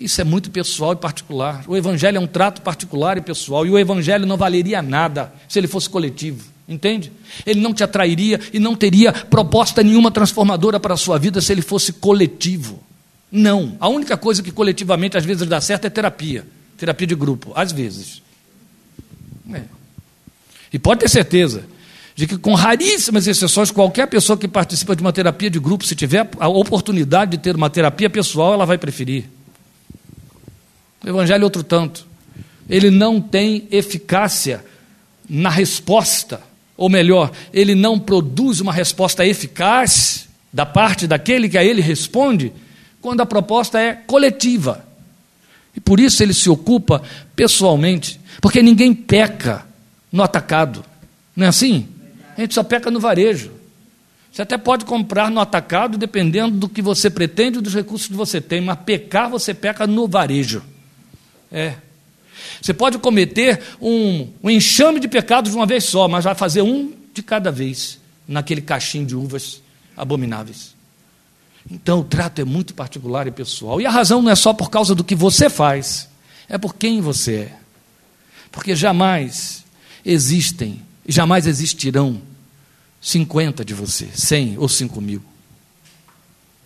Isso é muito pessoal e particular. O Evangelho é um trato particular e pessoal. E o Evangelho não valeria nada se ele fosse coletivo. Entende? Ele não te atrairia e não teria proposta nenhuma transformadora para a sua vida se ele fosse coletivo. Não. A única coisa que coletivamente às vezes dá certo é terapia. Terapia de grupo. Às vezes. É. E pode ter certeza de que, com raríssimas exceções, qualquer pessoa que participa de uma terapia de grupo, se tiver a oportunidade de ter uma terapia pessoal, ela vai preferir. O Evangelho é outro tanto. Ele não tem eficácia na resposta, ou melhor, ele não produz uma resposta eficaz da parte daquele que a ele responde, quando a proposta é coletiva. E por isso ele se ocupa pessoalmente, porque ninguém peca no atacado. Não é assim? A gente só peca no varejo. Você até pode comprar no atacado, dependendo do que você pretende e dos recursos que você tem, mas pecar você peca no varejo. É. Você pode cometer um, um enxame de pecados de uma vez só, mas vai fazer um de cada vez naquele cachinho de uvas abomináveis. Então o trato é muito particular e pessoal. E a razão não é só por causa do que você faz, é por quem você é. Porque jamais existem, jamais existirão 50 de você, 100 ou 5 mil.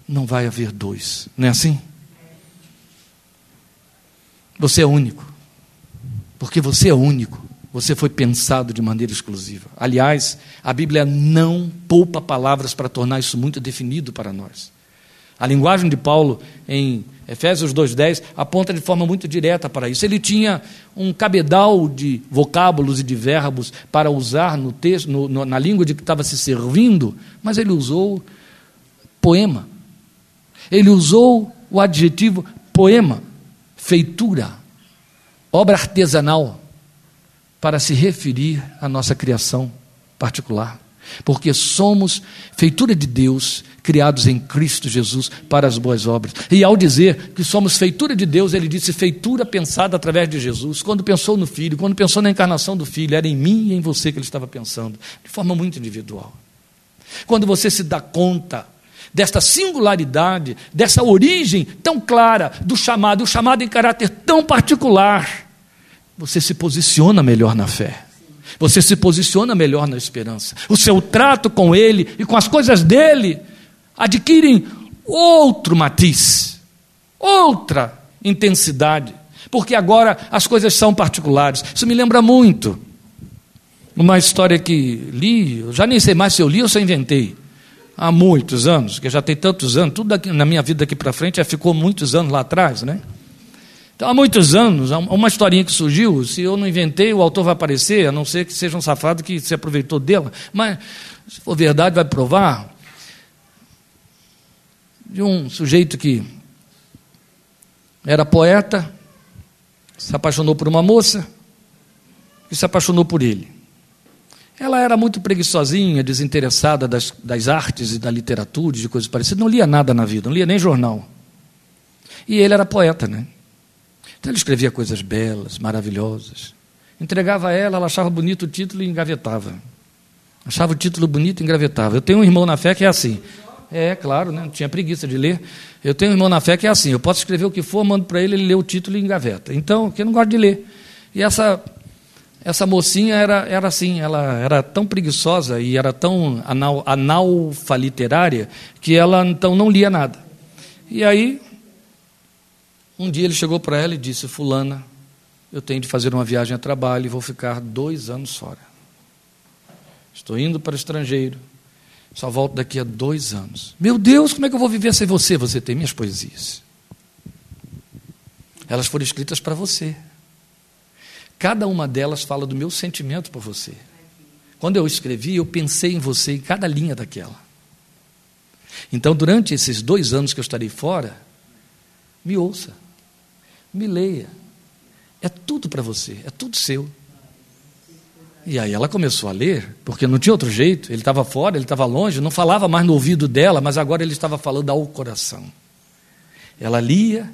Não vai haver dois, não é assim? Você é único. Porque você é único. Você foi pensado de maneira exclusiva. Aliás, a Bíblia não poupa palavras para tornar isso muito definido para nós. A linguagem de Paulo em Efésios 2,10 aponta de forma muito direta para isso. Ele tinha um cabedal de vocábulos e de verbos para usar no texto, no, no, na língua de que estava se servindo, mas ele usou poema. Ele usou o adjetivo poema feitura, obra artesanal, para se referir à nossa criação particular. Porque somos feitura de Deus, criados em Cristo Jesus para as boas obras. E ao dizer que somos feitura de Deus, ele disse feitura pensada através de Jesus. Quando pensou no Filho, quando pensou na encarnação do Filho, era em mim e em você que ele estava pensando, de forma muito individual. Quando você se dá conta desta singularidade, dessa origem tão clara do chamado, o chamado em caráter tão particular, você se posiciona melhor na fé. Você se posiciona melhor na esperança. O seu trato com Ele e com as coisas dele adquirem outro matiz, outra intensidade, porque agora as coisas são particulares. Isso me lembra muito uma história que li, eu já nem sei mais se eu li ou se eu inventei, há muitos anos, que já tem tantos anos, tudo na minha vida daqui para frente já ficou muitos anos lá atrás, né? Então, há muitos anos, uma historinha que surgiu, se eu não inventei, o autor vai aparecer, a não ser que seja um safado que se aproveitou dela, mas, se for verdade, vai provar, de um sujeito que era poeta, se apaixonou por uma moça, e se apaixonou por ele. Ela era muito preguiçosinha, desinteressada das, das artes e da literatura, de coisas parecidas, não lia nada na vida, não lia nem jornal. E ele era poeta, né? Então ele escrevia coisas belas, maravilhosas. Entregava a ela, ela achava bonito o título e engavetava. Achava o título bonito e engavetava. Eu tenho um irmão na fé que é assim. É, claro, né? não tinha preguiça de ler. Eu tenho um irmão na fé que é assim. Eu posso escrever o que for, mando para ele, ele lê o título e engaveta. Então, que eu não gosto de ler. E essa essa mocinha era, era assim, ela era tão preguiçosa e era tão anal, analfaliterária que ela então não lia nada. E aí, um dia ele chegou para ela e disse: Fulana, eu tenho de fazer uma viagem a trabalho e vou ficar dois anos fora. Estou indo para o estrangeiro, só volto daqui a dois anos. Meu Deus, como é que eu vou viver sem você? Você tem minhas poesias. Elas foram escritas para você. Cada uma delas fala do meu sentimento por você. Quando eu escrevi, eu pensei em você em cada linha daquela. Então, durante esses dois anos que eu estarei fora, me ouça, me leia. É tudo para você, é tudo seu. E aí ela começou a ler, porque não tinha outro jeito. Ele estava fora, ele estava longe, não falava mais no ouvido dela, mas agora ele estava falando ao coração. Ela lia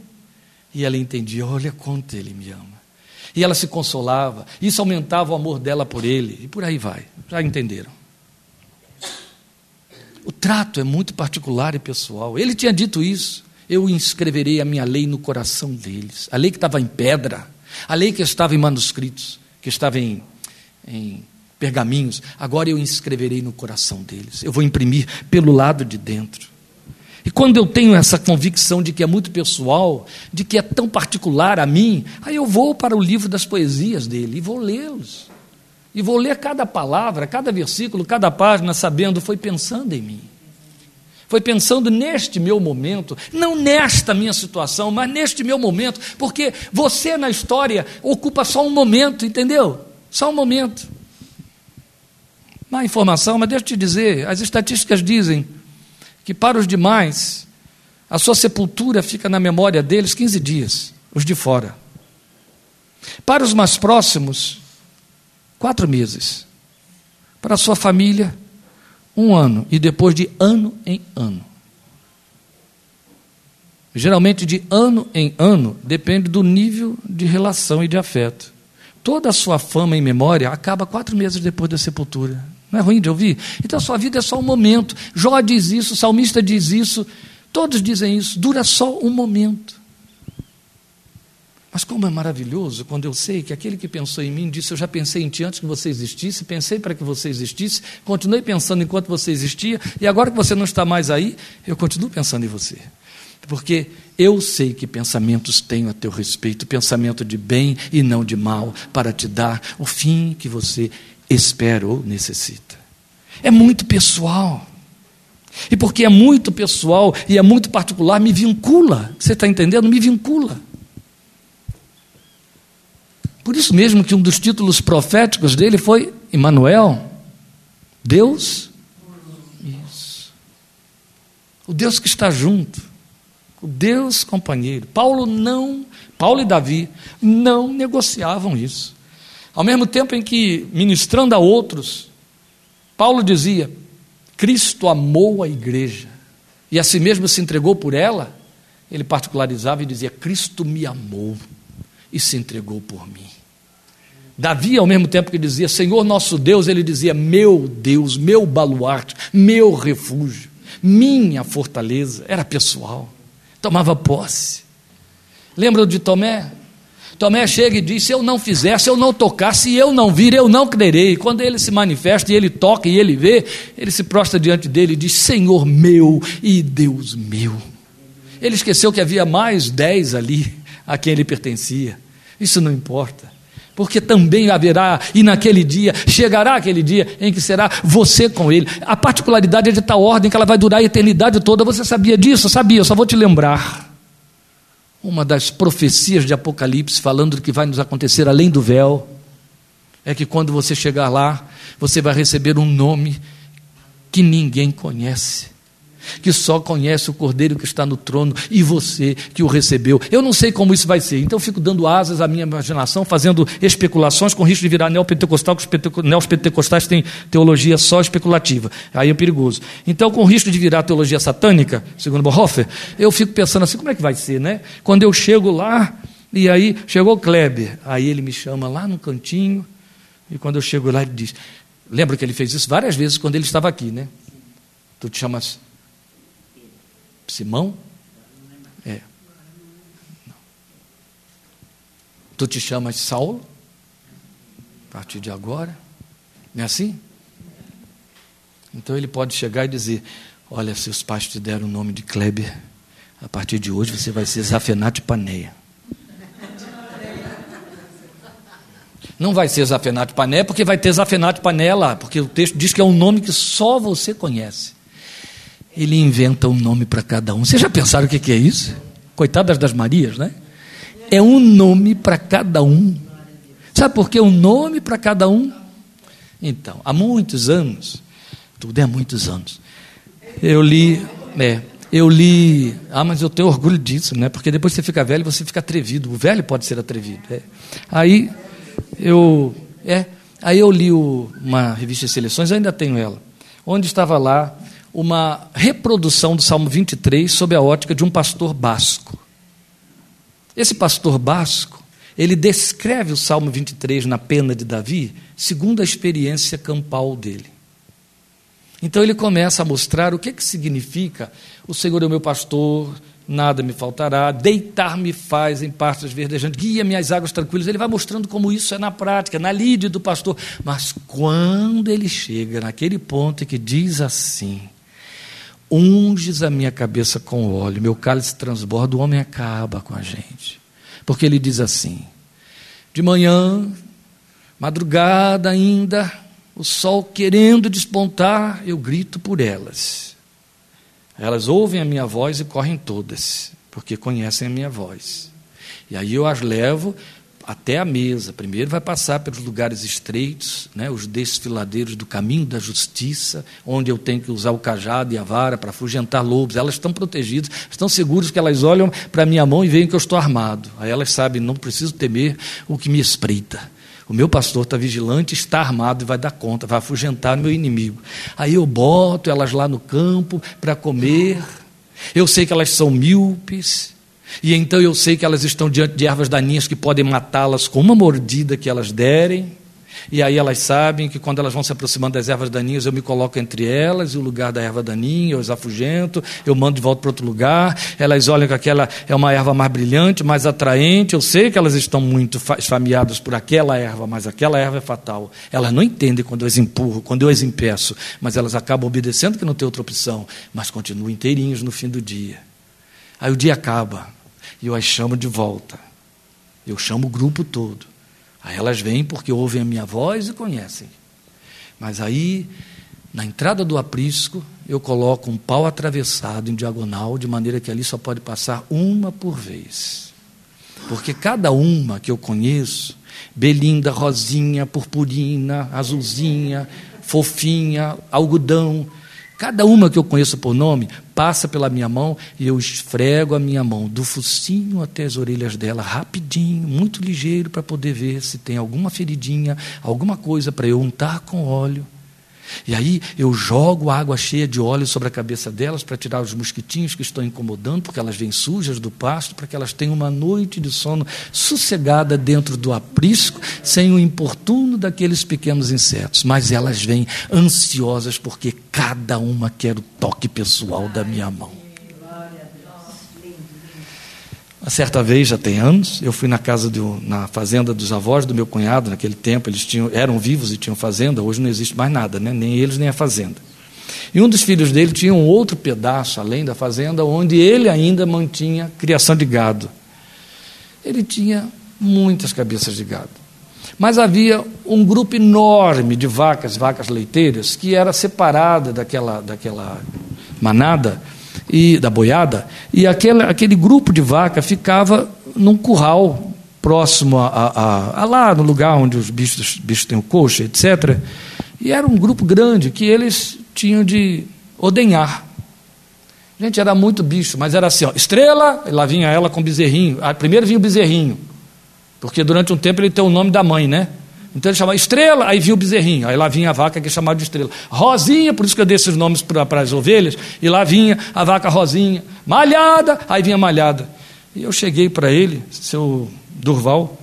e ela entendia: olha quanto ele me ama. E ela se consolava, isso aumentava o amor dela por ele, e por aí vai. Já entenderam? O trato é muito particular e pessoal. Ele tinha dito isso. Eu inscreverei a minha lei no coração deles. A lei que estava em pedra, a lei que estava em manuscritos, que estava em, em pergaminhos, agora eu inscreverei no coração deles. Eu vou imprimir pelo lado de dentro. E quando eu tenho essa convicção de que é muito pessoal, de que é tão particular a mim, aí eu vou para o livro das poesias dele e vou lê-los. E vou ler cada palavra, cada versículo, cada página, sabendo, foi pensando em mim. Foi pensando neste meu momento, não nesta minha situação, mas neste meu momento, porque você na história ocupa só um momento, entendeu? Só um momento. Má informação, mas deixa eu te dizer, as estatísticas dizem que para os demais, a sua sepultura fica na memória deles 15 dias, os de fora. Para os mais próximos, quatro meses. Para a sua família, um ano. E depois de ano em ano. Geralmente, de ano em ano, depende do nível de relação e de afeto. Toda a sua fama e memória acaba quatro meses depois da sepultura. Não é ruim de ouvir? Então a sua vida é só um momento. Jó diz isso, o salmista diz isso, todos dizem isso. Dura só um momento. Mas como é maravilhoso quando eu sei que aquele que pensou em mim disse: Eu já pensei em ti antes que você existisse, pensei para que você existisse, continuei pensando enquanto você existia, e agora que você não está mais aí, eu continuo pensando em você. Porque eu sei que pensamentos tenho a teu respeito, pensamento de bem e não de mal, para te dar o fim que você espera ou necessita. É muito pessoal. E porque é muito pessoal e é muito particular, me vincula. Você está entendendo? Me vincula. Por isso mesmo que um dos títulos proféticos dele foi Emmanuel, Deus. O Deus que está junto. O Deus companheiro. Paulo não, Paulo e Davi não negociavam isso. Ao mesmo tempo em que, ministrando a outros, Paulo dizia: Cristo amou a igreja e a si mesmo se entregou por ela, ele particularizava e dizia: Cristo me amou e se entregou por mim. Davi, ao mesmo tempo que dizia Senhor nosso Deus, ele dizia: Meu Deus, meu baluarte, meu refúgio. Minha fortaleza era pessoal. Tomava posse. Lembra de Tomé? Tomé chega e diz: Se eu não fizer, se eu não tocar, se eu não vir, eu não crerei. Quando ele se manifesta e ele toca e ele vê, ele se prostra diante dele e diz: Senhor meu e Deus meu. Ele esqueceu que havia mais dez ali a quem ele pertencia. Isso não importa. Porque também haverá, e naquele dia, chegará aquele dia em que será você com ele. A particularidade é de tal ordem que ela vai durar a eternidade toda. Você sabia disso? Sabia, eu só vou te lembrar. Uma das profecias de Apocalipse, falando do que vai nos acontecer além do véu, é que quando você chegar lá, você vai receber um nome que ninguém conhece que só conhece o Cordeiro que está no trono e você que o recebeu. Eu não sei como isso vai ser, então eu fico dando asas à minha imaginação, fazendo especulações com risco de virar neopentecostal, porque os neopentecostais têm teologia só especulativa. Aí é perigoso. Então, com risco de virar teologia satânica, segundo Bonhoeffer, eu fico pensando assim: como é que vai ser, né? Quando eu chego lá, e aí chegou Kleber, aí ele me chama lá no cantinho, e quando eu chego lá, ele diz. Lembra que ele fez isso várias vezes quando ele estava aqui, né? Tu te chamas Simão? É. Não. Tu te chamas Saulo? A partir de agora? Não é assim? Então ele pode chegar e dizer: Olha, seus pais te deram o nome de Kleber, a partir de hoje você vai ser Zafenate Paneia. Não vai ser Zafenate Paneia, porque vai ter Zafenate Paneia lá, porque o texto diz que é um nome que só você conhece ele inventa um nome para cada um. Vocês já pensaram o que é isso? Coitadas das Marias, né? É um nome para cada um. Sabe por que um nome para cada um? Então, há muitos anos, tudo é há muitos anos, eu li, é, eu li, ah, mas eu tenho orgulho disso, né? Porque depois você fica velho, você fica atrevido. O velho pode ser atrevido. É. Aí eu, é, aí eu li o, uma revista de seleções, ainda tenho ela, onde estava lá uma reprodução do Salmo 23 sob a ótica de um pastor basco. Esse pastor basco, ele descreve o Salmo 23 na pena de Davi, segundo a experiência campal dele. Então ele começa a mostrar o que, que significa o Senhor é o meu pastor, nada me faltará, deitar-me faz em pastas verdejantes, guia-me às águas tranquilas. Ele vai mostrando como isso é na prática, na lide do pastor. Mas quando ele chega naquele ponto que diz assim: unges a minha cabeça com óleo, meu cálice transborda, o homem acaba com a gente. Porque ele diz assim: de manhã, madrugada ainda, o sol querendo despontar, eu grito por elas. Elas ouvem a minha voz e correm todas, porque conhecem a minha voz. E aí eu as levo até a mesa. Primeiro vai passar pelos lugares estreitos, né, os desfiladeiros do caminho da justiça, onde eu tenho que usar o cajado e a vara para afugentar lobos. Elas estão protegidas, estão seguras que elas olham para minha mão e veem que eu estou armado. Aí elas sabem, não preciso temer o que me espreita. O meu pastor está vigilante, está armado e vai dar conta, vai afugentar meu inimigo. Aí eu boto elas lá no campo para comer. Eu sei que elas são míopes, e então eu sei que elas estão diante de ervas daninhas que podem matá-las com uma mordida que elas derem. E aí elas sabem que quando elas vão se aproximando das ervas daninhas, eu me coloco entre elas e o lugar da erva daninha, eu as afugento, eu mando de volta para outro lugar. Elas olham que aquela é uma erva mais brilhante, mais atraente. Eu sei que elas estão muito esfameadas por aquela erva, mas aquela erva é fatal. Elas não entendem quando eu as empurro, quando eu as impeço, mas elas acabam obedecendo que não tem outra opção, mas continuam inteirinhos no fim do dia. Aí o dia acaba e eu as chamo de volta. Eu chamo o grupo todo. Aí elas vêm porque ouvem a minha voz e conhecem. Mas aí, na entrada do aprisco, eu coloco um pau atravessado em diagonal, de maneira que ali só pode passar uma por vez. Porque cada uma que eu conheço, Belinda, Rosinha, Purpurina, Azulzinha, Fofinha, Algodão, Cada uma que eu conheço por nome passa pela minha mão e eu esfrego a minha mão do focinho até as orelhas dela, rapidinho, muito ligeiro, para poder ver se tem alguma feridinha, alguma coisa para eu untar com óleo. E aí eu jogo água cheia de óleo sobre a cabeça delas para tirar os mosquitinhos que estão incomodando, porque elas vêm sujas do pasto, para que elas tenham uma noite de sono sossegada dentro do aprisco, sem o importuno daqueles pequenos insetos. Mas elas vêm ansiosas porque cada uma quer o toque pessoal da minha mão. Uma certa vez, já tem anos, eu fui na casa do, na fazenda dos avós do meu cunhado, naquele tempo, eles tinham, eram vivos e tinham fazenda, hoje não existe mais nada, né? nem eles nem a fazenda. E um dos filhos dele tinha um outro pedaço, além da fazenda, onde ele ainda mantinha criação de gado. Ele tinha muitas cabeças de gado. Mas havia um grupo enorme de vacas, vacas leiteiras, que era separada daquela, daquela manada e da boiada, e aquele, aquele grupo de vaca ficava num curral próximo a, a, a, lá no lugar onde os bichos, bichos têm o coxa, etc. E era um grupo grande que eles tinham de ordenhar. Gente, era muito bicho, mas era assim, ó, estrela, lá vinha ela com bezerrinho. Ah, primeiro vinha o bezerrinho, porque durante um tempo ele tem o nome da mãe, né? Então ele chamava estrela, aí vinha o bezerrinho, aí lá vinha a vaca que é chamada de estrela. Rosinha, por isso que eu dei esses nomes para as ovelhas, e lá vinha a vaca rosinha. Malhada, aí vinha malhada. E eu cheguei para ele, seu Durval,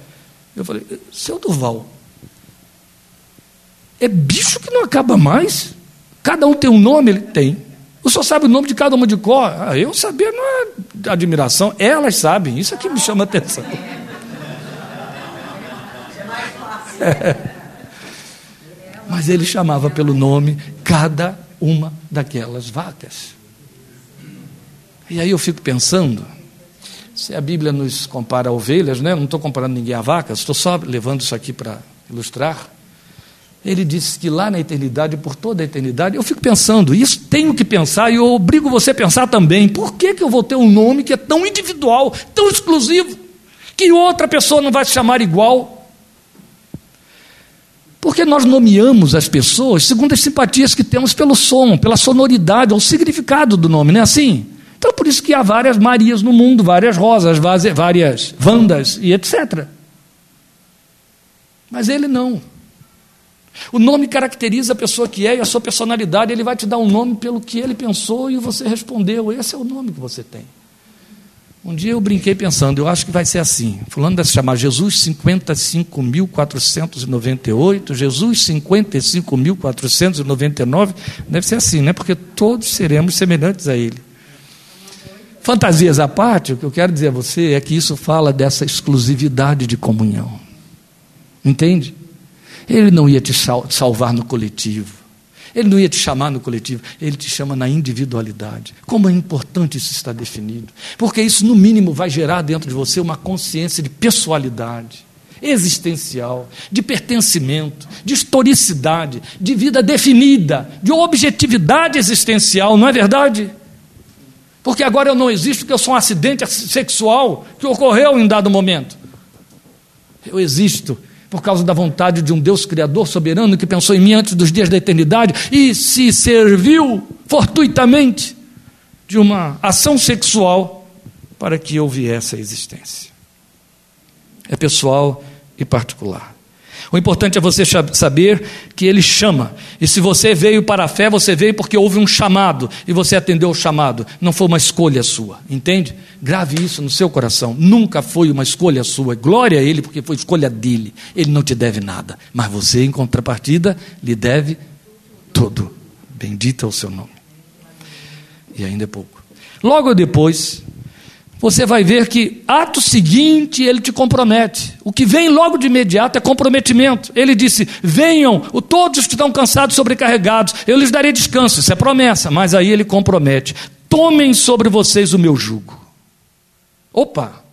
eu falei, seu Durval, é bicho que não acaba mais? Cada um tem um nome? Ele tem. O senhor sabe o nome de cada uma de cor? Ah, eu saber não é admiração, elas sabem, isso é que me chama atenção. Mas ele chamava pelo nome cada uma daquelas vacas. E aí eu fico pensando, se a Bíblia nos compara a ovelhas, né? não estou comparando ninguém a vacas, estou só levando isso aqui para ilustrar. Ele disse que lá na eternidade, por toda a eternidade, eu fico pensando, isso tenho que pensar e eu obrigo você a pensar também. Por que, que eu vou ter um nome que é tão individual, tão exclusivo, que outra pessoa não vai se chamar igual? Porque nós nomeamos as pessoas segundo as simpatias que temos pelo som, pela sonoridade, ou significado do nome, não é assim? Então, por isso que há várias Marias no mundo, várias Rosas, várias Vandas e etc. Mas ele não. O nome caracteriza a pessoa que é e a sua personalidade. Ele vai te dar um nome pelo que ele pensou e você respondeu. Esse é o nome que você tem. Um dia eu brinquei pensando, eu acho que vai ser assim. Fulano deve se chamar Jesus 55.498, Jesus 55.499. Deve ser assim, né? Porque todos seremos semelhantes a Ele. Fantasias à parte, o que eu quero dizer a você é que isso fala dessa exclusividade de comunhão. Entende? Ele não ia te salvar no coletivo. Ele não ia te chamar no coletivo, ele te chama na individualidade. Como é importante isso estar definido, porque isso, no mínimo, vai gerar dentro de você uma consciência de pessoalidade existencial, de pertencimento, de historicidade, de vida definida, de objetividade existencial, não é verdade? Porque agora eu não existo porque eu sou um acidente sexual que ocorreu em dado momento. Eu existo por causa da vontade de um Deus Criador soberano que pensou em mim antes dos dias da eternidade e se serviu fortuitamente de uma ação sexual para que eu viesse à existência. É pessoal e particular. O importante é você saber que ele chama. E se você veio para a fé, você veio porque houve um chamado e você atendeu o chamado. Não foi uma escolha sua, entende? Grave isso no seu coração. Nunca foi uma escolha sua. Glória a ele porque foi escolha dele. Ele não te deve nada, mas você, em contrapartida, lhe deve tudo. Bendito é o seu nome. E ainda é pouco. Logo depois, você vai ver que ato seguinte ele te compromete. O que vem logo de imediato é comprometimento. Ele disse: Venham, todos que estão cansados, sobrecarregados, eu lhes darei descanso. Isso é promessa, mas aí ele compromete: Tomem sobre vocês o meu jugo. Opa!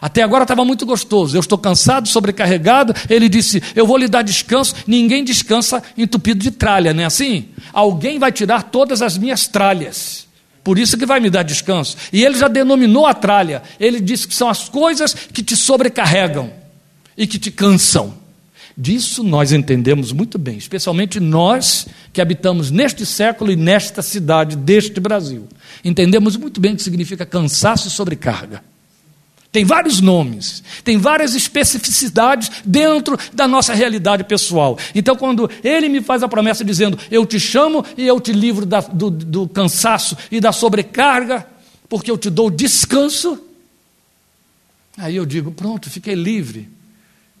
Até agora estava muito gostoso. Eu estou cansado, sobrecarregado. Ele disse: Eu vou lhe dar descanso. Ninguém descansa entupido de tralha, não é assim? Alguém vai tirar todas as minhas tralhas. Por isso que vai me dar descanso. E ele já denominou a tralha. Ele disse que são as coisas que te sobrecarregam e que te cansam. Disso nós entendemos muito bem, especialmente nós que habitamos neste século e nesta cidade deste Brasil. Entendemos muito bem o que significa cansaço e sobrecarga. Tem vários nomes, tem várias especificidades dentro da nossa realidade pessoal. Então, quando ele me faz a promessa dizendo: Eu te chamo e eu te livro da, do, do cansaço e da sobrecarga, porque eu te dou descanso, aí eu digo: Pronto, fiquei livre.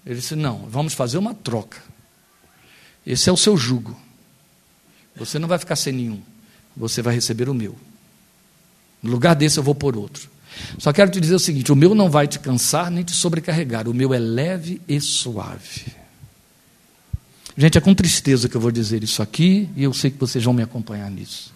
Ele disse: Não, vamos fazer uma troca. Esse é o seu jugo. Você não vai ficar sem nenhum, você vai receber o meu. No lugar desse eu vou por outro. Só quero te dizer o seguinte: o meu não vai te cansar nem te sobrecarregar, o meu é leve e suave. Gente, é com tristeza que eu vou dizer isso aqui, e eu sei que vocês vão me acompanhar nisso.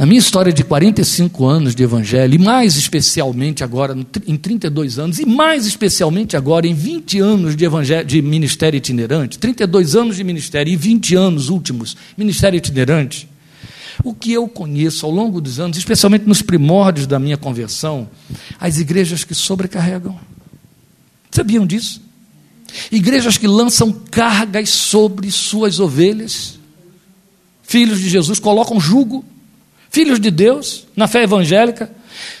Na minha história de 45 anos de evangelho, e mais especialmente agora em 32 anos, e mais especialmente agora em 20 anos de, evangelho, de ministério itinerante, 32 anos de ministério e 20 anos últimos, ministério itinerante, o que eu conheço ao longo dos anos, especialmente nos primórdios da minha conversão, as igrejas que sobrecarregam. Sabiam disso? Igrejas que lançam cargas sobre suas ovelhas. Filhos de Jesus colocam jugo. Filhos de Deus, na fé evangélica,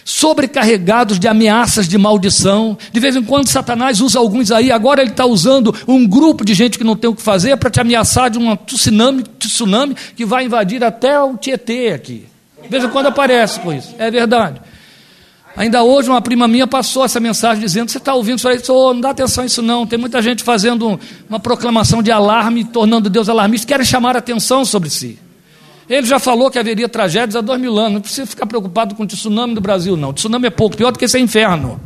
sobrecarregados de ameaças de maldição. De vez em quando Satanás usa alguns aí, agora ele está usando um grupo de gente que não tem o que fazer para te ameaçar de um tsunami, tsunami que vai invadir até o Tietê aqui. De vez em quando aparece com isso, é verdade. Ainda hoje uma prima minha passou essa mensagem dizendo: Você está ouvindo isso aí? Oh, não dá atenção a isso não. Tem muita gente fazendo uma proclamação de alarme, tornando Deus alarmista, querem chamar atenção sobre si. Ele já falou que haveria tragédias há dois mil anos. Não precisa ficar preocupado com o tsunami do Brasil, não. O tsunami é pouco, pior do que esse é inferno.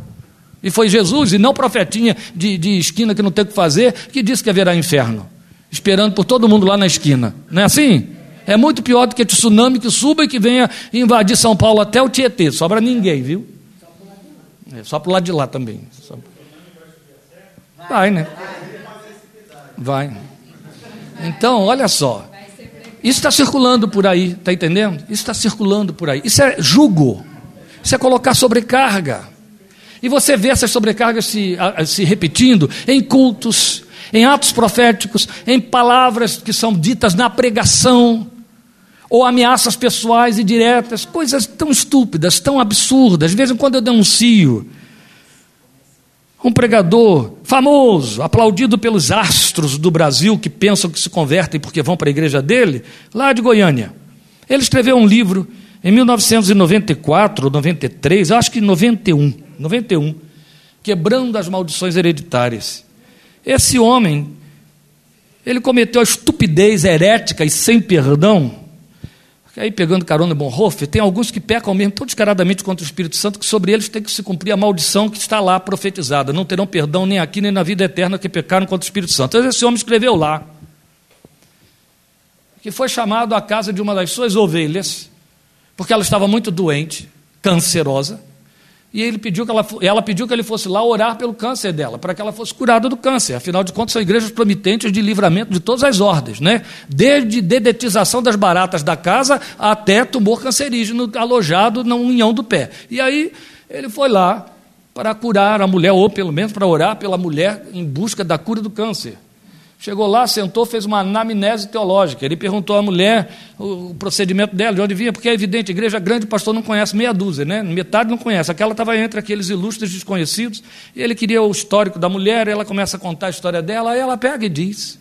E foi Jesus, e não profetinha de, de esquina que não tem o que fazer, que disse que haverá inferno. Esperando por todo mundo lá na esquina. Não é assim? É muito pior do que tsunami que suba e que venha invadir São Paulo até o Tietê. Sobra ninguém, viu? É, só para o lado de lá também. Vai, né? Vai. Então, olha só. Isso está circulando por aí, está entendendo? Isso está circulando por aí. Isso é jugo. Isso é colocar sobrecarga. E você vê essas sobrecargas se, se repetindo em cultos, em atos proféticos, em palavras que são ditas na pregação, ou ameaças pessoais e diretas, coisas tão estúpidas, tão absurdas. De vez em quando eu denuncio um pregador famoso, aplaudido pelos astros do Brasil que pensam que se convertem porque vão para a igreja dele, lá de Goiânia. Ele escreveu um livro em 1994 ou 93, acho que 91, 91, quebrando as maldições hereditárias. Esse homem, ele cometeu a estupidez herética e sem perdão aí pegando carona em Bonhoeffer, tem alguns que pecam mesmo tão descaradamente contra o Espírito Santo que sobre eles tem que se cumprir a maldição que está lá profetizada. Não terão perdão nem aqui nem na vida eterna que pecaram contra o Espírito Santo. Esse homem escreveu lá que foi chamado à casa de uma das suas ovelhas, porque ela estava muito doente, cancerosa, e ele pediu que ela, ela pediu que ele fosse lá orar pelo câncer dela, para que ela fosse curada do câncer. Afinal de contas, são igrejas promitentes de livramento de todas as ordens, né? Desde dedetização das baratas da casa até tumor cancerígeno alojado na unhão do pé. E aí ele foi lá para curar a mulher, ou pelo menos para orar pela mulher em busca da cura do câncer. Chegou lá, sentou, fez uma anamnese teológica. Ele perguntou à mulher o, procedimento dela, de onde vinha, porque é evidente, igreja grande, o pastor não conhece meia dúzia, né? Metade não conhece. Aquela estava entre aqueles ilustres desconhecidos. E ele queria o histórico da mulher, ela começa a contar a história dela, aí ela pega e diz: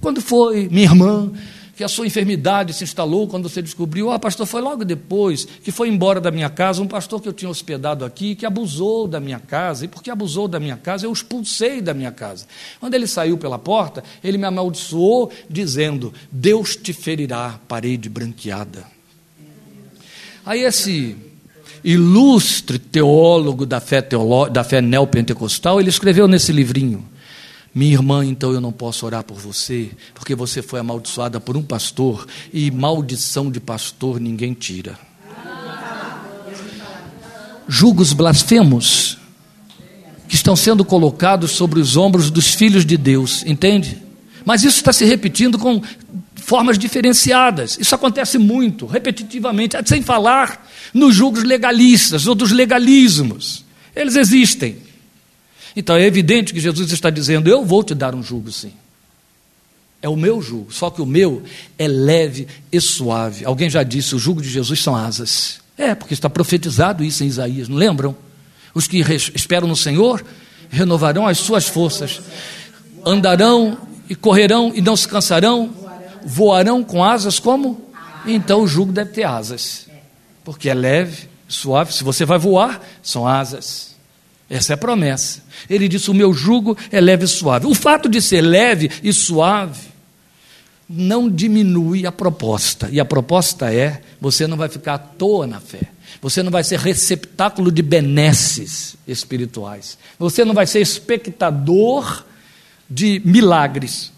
Quando foi minha irmã que a sua enfermidade se instalou quando você descobriu. Ah, pastor, foi logo depois que foi embora da minha casa um pastor que eu tinha hospedado aqui, que abusou da minha casa, e porque abusou da minha casa, eu expulsei da minha casa. Quando ele saiu pela porta, ele me amaldiçoou, dizendo: Deus te ferirá, parede branqueada. Aí esse ilustre teólogo da fé, teolo, da fé neopentecostal, ele escreveu nesse livrinho minha irmã, então eu não posso orar por você, porque você foi amaldiçoada por um pastor, e maldição de pastor ninguém tira. Julgos blasfemos que estão sendo colocados sobre os ombros dos filhos de Deus, entende? Mas isso está se repetindo com formas diferenciadas. Isso acontece muito, repetitivamente, sem falar nos julgos legalistas ou dos legalismos. Eles existem. Então é evidente que Jesus está dizendo: Eu vou te dar um jugo, sim. É o meu jugo, só que o meu é leve e suave. Alguém já disse: o jugo de Jesus são asas. É, porque está profetizado isso em Isaías, não lembram? Os que esperam no Senhor renovarão as suas forças, andarão e correrão e não se cansarão, voarão com asas como? Então o jugo deve ter asas, porque é leve, suave. Se você vai voar, são asas. Essa é a promessa. Ele disse: O meu jugo é leve e suave. O fato de ser leve e suave não diminui a proposta. E a proposta é: você não vai ficar à toa na fé. Você não vai ser receptáculo de benesses espirituais. Você não vai ser espectador de milagres.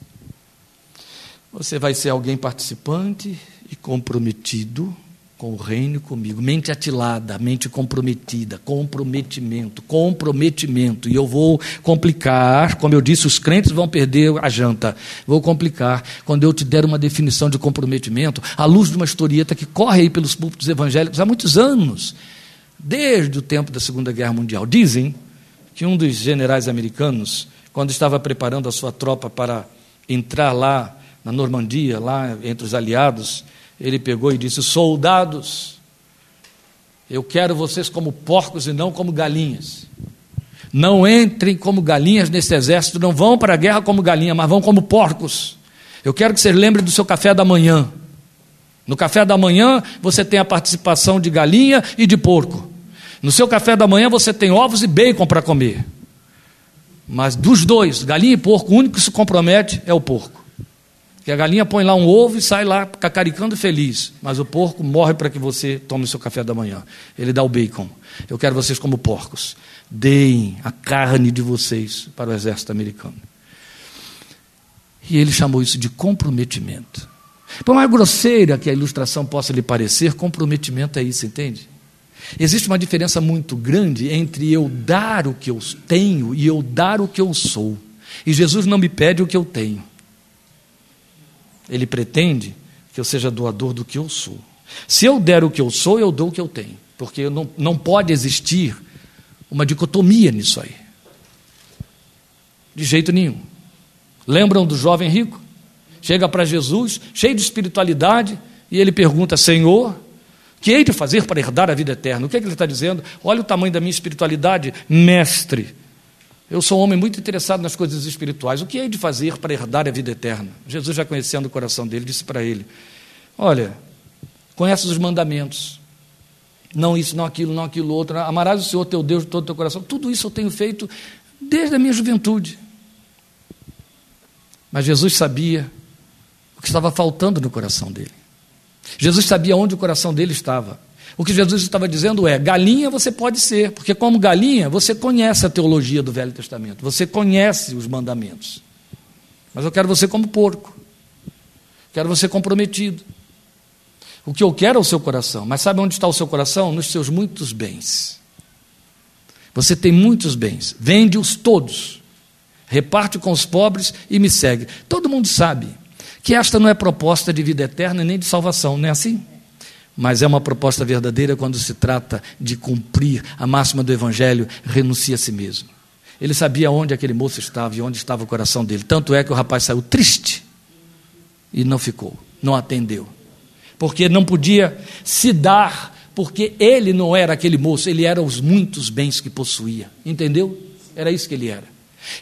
Você vai ser alguém participante e comprometido com o reino comigo. Mente atilada, mente comprometida, comprometimento, comprometimento. E eu vou complicar, como eu disse, os crentes vão perder a janta. Vou complicar quando eu te der uma definição de comprometimento, à luz de uma historieta que corre aí pelos púlpitos evangélicos há muitos anos, desde o tempo da Segunda Guerra Mundial. Dizem que um dos generais americanos, quando estava preparando a sua tropa para entrar lá na Normandia, lá entre os aliados, ele pegou e disse: Soldados, eu quero vocês como porcos e não como galinhas. Não entrem como galinhas nesse exército, não vão para a guerra como galinha, mas vão como porcos. Eu quero que vocês lembrem do seu café da manhã. No café da manhã você tem a participação de galinha e de porco. No seu café da manhã você tem ovos e bacon para comer. Mas dos dois, galinha e porco, o único que se compromete é o porco. Que a galinha põe lá um ovo e sai lá cacaricando feliz, mas o porco morre para que você tome o seu café da manhã. Ele dá o bacon. Eu quero vocês como porcos. Deem a carne de vocês para o exército americano. E ele chamou isso de comprometimento. Por mais grosseira que a ilustração possa lhe parecer, comprometimento é isso, entende? Existe uma diferença muito grande entre eu dar o que eu tenho e eu dar o que eu sou. E Jesus não me pede o que eu tenho. Ele pretende que eu seja doador do que eu sou. Se eu der o que eu sou, eu dou o que eu tenho. Porque não, não pode existir uma dicotomia nisso aí. De jeito nenhum. Lembram do jovem rico? Chega para Jesus, cheio de espiritualidade, e ele pergunta: Senhor, que hei de fazer para herdar a vida eterna? O que, é que ele está dizendo? Olha o tamanho da minha espiritualidade, mestre. Eu sou um homem muito interessado nas coisas espirituais. O que hei de fazer para herdar a vida eterna? Jesus, já conhecendo o coração dele, disse para ele: Olha, conhece os mandamentos. Não isso, não aquilo, não aquilo outro. Amarás o Senhor teu Deus de todo o teu coração. Tudo isso eu tenho feito desde a minha juventude. Mas Jesus sabia o que estava faltando no coração dele. Jesus sabia onde o coração dele estava. O que Jesus estava dizendo é: galinha você pode ser, porque como galinha você conhece a teologia do Velho Testamento, você conhece os mandamentos. Mas eu quero você como porco, quero você comprometido. O que eu quero é o seu coração, mas sabe onde está o seu coração? Nos seus muitos bens. Você tem muitos bens, vende-os todos, reparte com os pobres e me segue. Todo mundo sabe que esta não é proposta de vida eterna nem de salvação, não é assim? Mas é uma proposta verdadeira quando se trata de cumprir a máxima do Evangelho: renuncia a si mesmo. Ele sabia onde aquele moço estava e onde estava o coração dele. Tanto é que o rapaz saiu triste e não ficou, não atendeu. Porque não podia se dar, porque ele não era aquele moço, ele era os muitos bens que possuía. Entendeu? Era isso que ele era.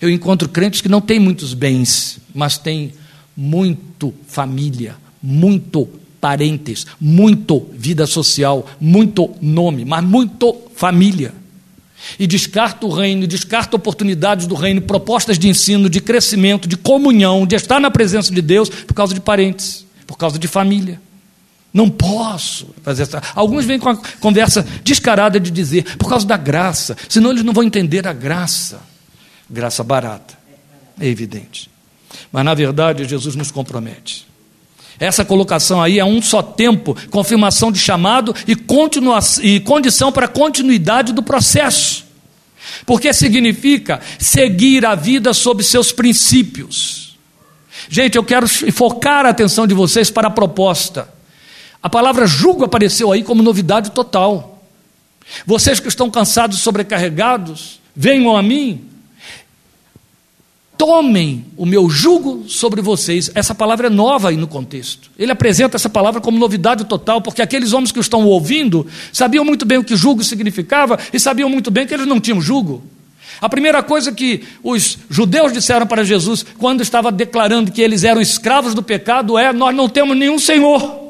Eu encontro crentes que não têm muitos bens, mas têm muito família, muito parentes, muito vida social, muito nome, mas muito família. E descarta o reino, descarta oportunidades do reino, propostas de ensino, de crescimento, de comunhão, de estar na presença de Deus por causa de parentes, por causa de família. Não posso fazer essa. Alguns vêm com a conversa descarada de dizer, por causa da graça, senão eles não vão entender a graça. Graça barata, é evidente. Mas na verdade, Jesus nos compromete. Essa colocação aí é um só tempo, confirmação de chamado e, e condição para continuidade do processo. Porque significa seguir a vida sob seus princípios. Gente, eu quero focar a atenção de vocês para a proposta. A palavra julgo apareceu aí como novidade total. Vocês que estão cansados sobrecarregados, venham a mim. Tomem o meu jugo sobre vocês. Essa palavra é nova aí no contexto. Ele apresenta essa palavra como novidade total, porque aqueles homens que estão ouvindo sabiam muito bem o que jugo significava e sabiam muito bem que eles não tinham jugo. A primeira coisa que os judeus disseram para Jesus quando estava declarando que eles eram escravos do pecado é: Nós não temos nenhum senhor.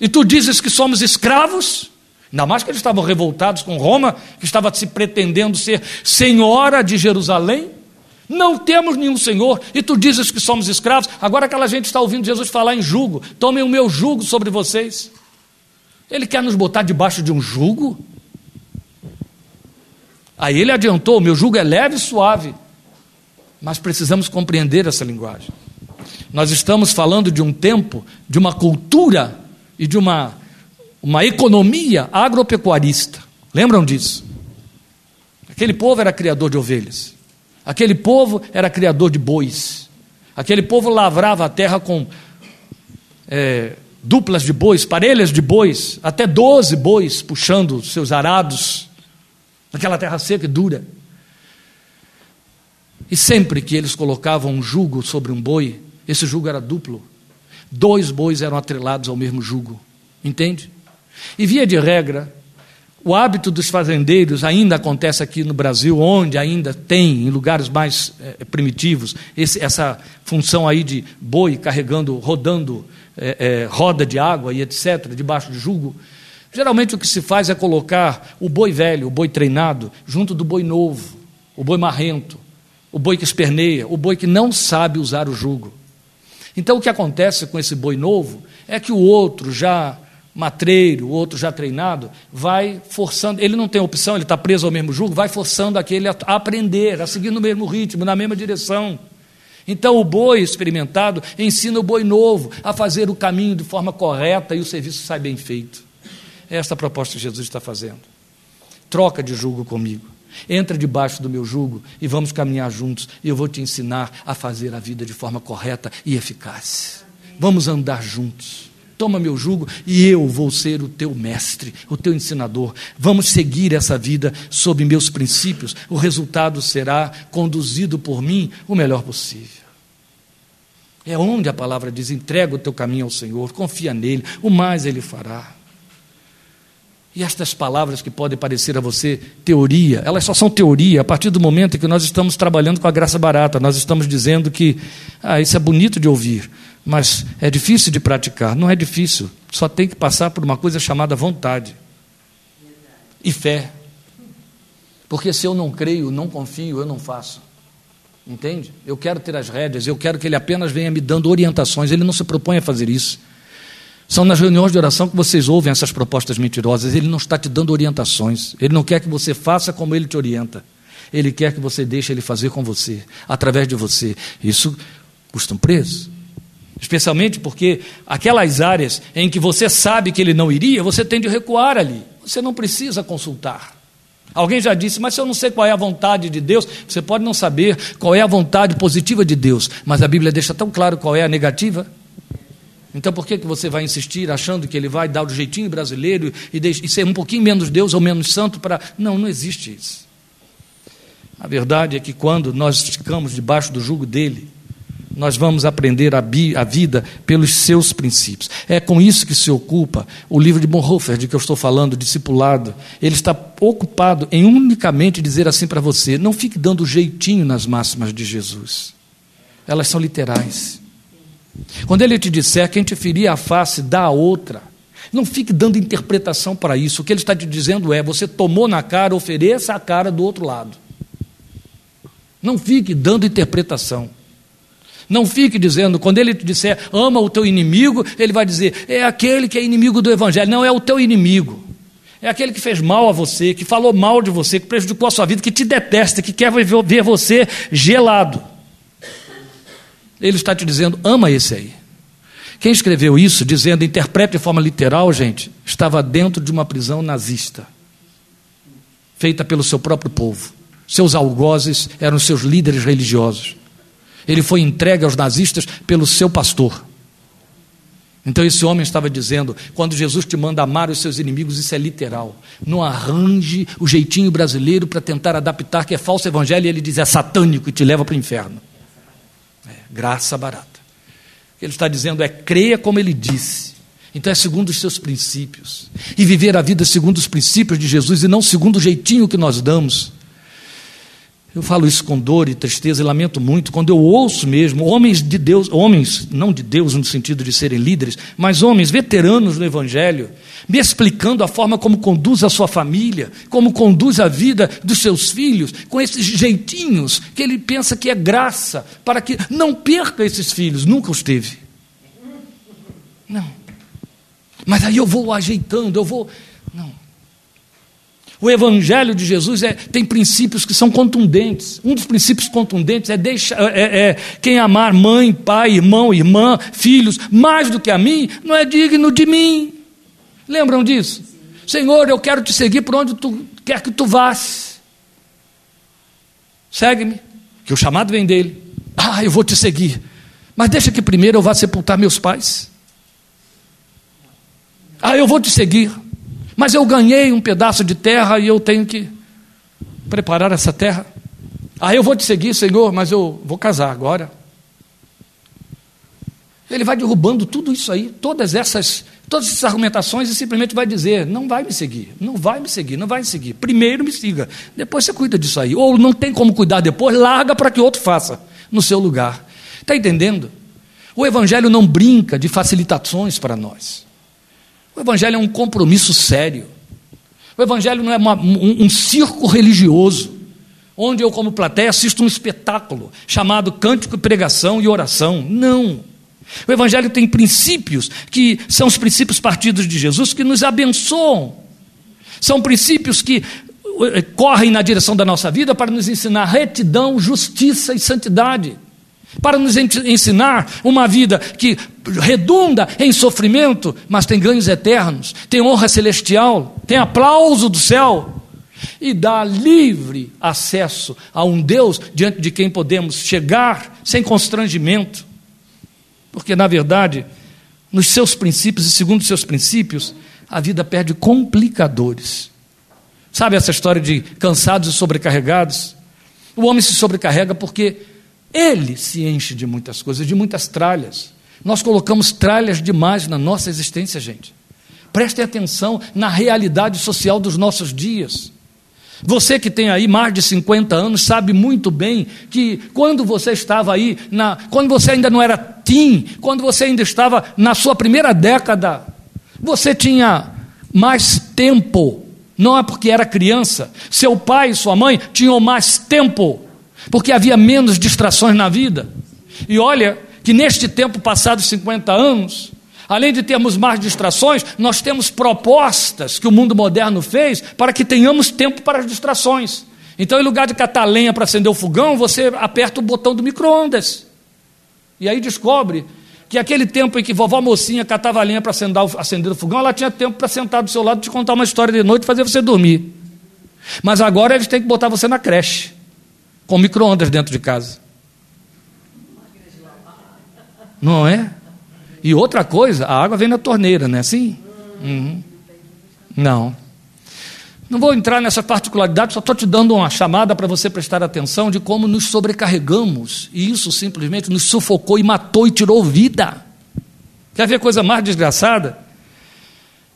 E tu dizes que somos escravos? Ainda mais que eles estavam revoltados com Roma, que estava se pretendendo ser senhora de Jerusalém. Não temos nenhum senhor, e tu dizes que somos escravos. Agora aquela gente está ouvindo Jesus falar em jugo. Tomem o meu jugo sobre vocês. Ele quer nos botar debaixo de um jugo? Aí ele adiantou: meu jugo é leve e suave. Mas precisamos compreender essa linguagem. Nós estamos falando de um tempo, de uma cultura e de uma, uma economia agropecuarista. Lembram disso? Aquele povo era criador de ovelhas. Aquele povo era criador de bois. Aquele povo lavrava a terra com é, duplas de bois, parelhas de bois, até doze bois puxando seus arados, naquela terra seca e dura. E sempre que eles colocavam um jugo sobre um boi, esse jugo era duplo. Dois bois eram atrelados ao mesmo jugo. Entende? E via de regra, o hábito dos fazendeiros ainda acontece aqui no Brasil, onde ainda tem, em lugares mais é, primitivos, esse, essa função aí de boi carregando, rodando é, é, roda de água e etc., debaixo de jugo. Geralmente o que se faz é colocar o boi velho, o boi treinado, junto do boi novo, o boi marrento, o boi que esperneia, o boi que não sabe usar o jugo. Então o que acontece com esse boi novo é que o outro já matreiro, o outro já treinado, vai forçando, ele não tem opção, ele está preso ao mesmo jugo, vai forçando aquele a aprender, a seguir no mesmo ritmo, na mesma direção. Então o boi experimentado ensina o boi novo a fazer o caminho de forma correta e o serviço sai bem feito. É esta a proposta que Jesus está fazendo. Troca de jugo comigo. Entra debaixo do meu jugo e vamos caminhar juntos. E eu vou te ensinar a fazer a vida de forma correta e eficaz. Vamos andar juntos toma meu jugo e eu vou ser o teu mestre, o teu ensinador. Vamos seguir essa vida sob meus princípios. O resultado será conduzido por mim o melhor possível. É onde a palavra diz: entrega o teu caminho ao Senhor, confia nele, o mais ele fará. E estas palavras que podem parecer a você teoria, elas só são teoria a partir do momento em que nós estamos trabalhando com a graça barata. Nós estamos dizendo que, ah, isso é bonito de ouvir, mas é difícil de praticar. Não é difícil, só tem que passar por uma coisa chamada vontade e fé. Porque se eu não creio, não confio, eu não faço. Entende? Eu quero ter as rédeas, eu quero que ele apenas venha me dando orientações. Ele não se propõe a fazer isso. São nas reuniões de oração que vocês ouvem essas propostas mentirosas. Ele não está te dando orientações. Ele não quer que você faça como ele te orienta. Ele quer que você deixe ele fazer com você, através de você. Isso custa um preço. Especialmente porque aquelas áreas em que você sabe que ele não iria, você tem de recuar ali. Você não precisa consultar. Alguém já disse, mas se eu não sei qual é a vontade de Deus, você pode não saber qual é a vontade positiva de Deus, mas a Bíblia deixa tão claro qual é a negativa. Então por que, que você vai insistir achando que ele vai dar o jeitinho brasileiro e, e ser um pouquinho menos Deus ou menos santo para. Não, não existe isso. A verdade é que quando nós ficamos debaixo do jugo dele, nós vamos aprender a, bi, a, vida pelos seus princípios. É com isso que se ocupa o livro de Bonhoeffer, de que eu estou falando, discipulado. Ele está ocupado em unicamente dizer assim para você: não fique dando jeitinho nas máximas de Jesus. Elas são literais. Quando ele te disser quem te feria a face, dá a outra. Não fique dando interpretação para isso. O que ele está te dizendo é: você tomou na cara, ofereça a cara do outro lado. Não fique dando interpretação. Não fique dizendo, quando ele te disser ama o teu inimigo, ele vai dizer é aquele que é inimigo do evangelho. Não, é o teu inimigo. É aquele que fez mal a você, que falou mal de você, que prejudicou a sua vida, que te detesta, que quer ver você gelado. Ele está te dizendo, ama esse aí. Quem escreveu isso, dizendo, interprete de forma literal, gente, estava dentro de uma prisão nazista, feita pelo seu próprio povo. Seus algozes eram seus líderes religiosos. Ele foi entregue aos nazistas pelo seu pastor. Então esse homem estava dizendo: quando Jesus te manda amar os seus inimigos, isso é literal. Não arranje o jeitinho brasileiro para tentar adaptar que é falso evangelho e ele diz é satânico e te leva para o inferno. É, graça barata. Ele está dizendo é creia como ele disse. Então é segundo os seus princípios. E viver a vida segundo os princípios de Jesus e não segundo o jeitinho que nós damos. Eu falo isso com dor e tristeza e lamento muito quando eu ouço mesmo homens de Deus, homens não de Deus no sentido de serem líderes, mas homens veteranos no Evangelho, me explicando a forma como conduz a sua família, como conduz a vida dos seus filhos, com esses jeitinhos que ele pensa que é graça, para que não perca esses filhos, nunca os teve. Não. Mas aí eu vou ajeitando, eu vou. Não. O Evangelho de Jesus é, tem princípios que são contundentes. Um dos princípios contundentes é, deixa, é, é quem amar mãe, pai, irmão, irmã, filhos, mais do que a mim, não é digno de mim. Lembram disso? Senhor, eu quero te seguir por onde tu quer que tu vás. Segue-me, que o chamado vem dele. Ah, eu vou te seguir. Mas deixa que primeiro eu vá sepultar meus pais. Ah, eu vou te seguir. Mas eu ganhei um pedaço de terra e eu tenho que preparar essa terra. Ah, eu vou te seguir, Senhor, mas eu vou casar agora. Ele vai derrubando tudo isso aí, todas essas, todas essas argumentações e simplesmente vai dizer: não vai me seguir, não vai me seguir, não vai me seguir. Primeiro me siga, depois você cuida disso aí. Ou não tem como cuidar depois, larga para que outro faça no seu lugar. Está entendendo? O Evangelho não brinca de facilitações para nós. O Evangelho é um compromisso sério. O Evangelho não é uma, um, um circo religioso, onde eu, como plateia, assisto um espetáculo chamado cântico, pregação e oração. Não. O Evangelho tem princípios que são os princípios partidos de Jesus que nos abençoam. São princípios que eh, correm na direção da nossa vida para nos ensinar retidão, justiça e santidade para nos ensinar uma vida que redunda em sofrimento, mas tem ganhos eternos, tem honra celestial, tem aplauso do céu e dá livre acesso a um Deus diante de quem podemos chegar sem constrangimento, porque na verdade, nos seus princípios e segundo os seus princípios, a vida perde complicadores. Sabe essa história de cansados e sobrecarregados? O homem se sobrecarrega porque ele se enche de muitas coisas, de muitas tralhas. Nós colocamos tralhas demais na nossa existência, gente. Prestem atenção na realidade social dos nossos dias. Você que tem aí mais de 50 anos sabe muito bem que quando você estava aí, na, quando você ainda não era teen, quando você ainda estava na sua primeira década, você tinha mais tempo. Não é porque era criança. Seu pai e sua mãe tinham mais tempo porque havia menos distrações na vida. E olha que neste tempo passado 50 anos, além de termos mais distrações, nós temos propostas que o mundo moderno fez para que tenhamos tempo para as distrações. Então, em lugar de catar lenha para acender o fogão, você aperta o botão do micro-ondas. E aí descobre que aquele tempo em que vovó mocinha catava lenha para acender o fogão, ela tinha tempo para sentar do seu lado e te contar uma história de noite e fazer você dormir. Mas agora eles têm que botar você na creche com micro-ondas dentro de casa. Não é? E outra coisa, a água vem na torneira, não é assim? Uhum. Não. Não vou entrar nessa particularidade, só estou te dando uma chamada para você prestar atenção de como nos sobrecarregamos. E isso simplesmente nos sufocou e matou e tirou vida. Quer ver coisa mais desgraçada?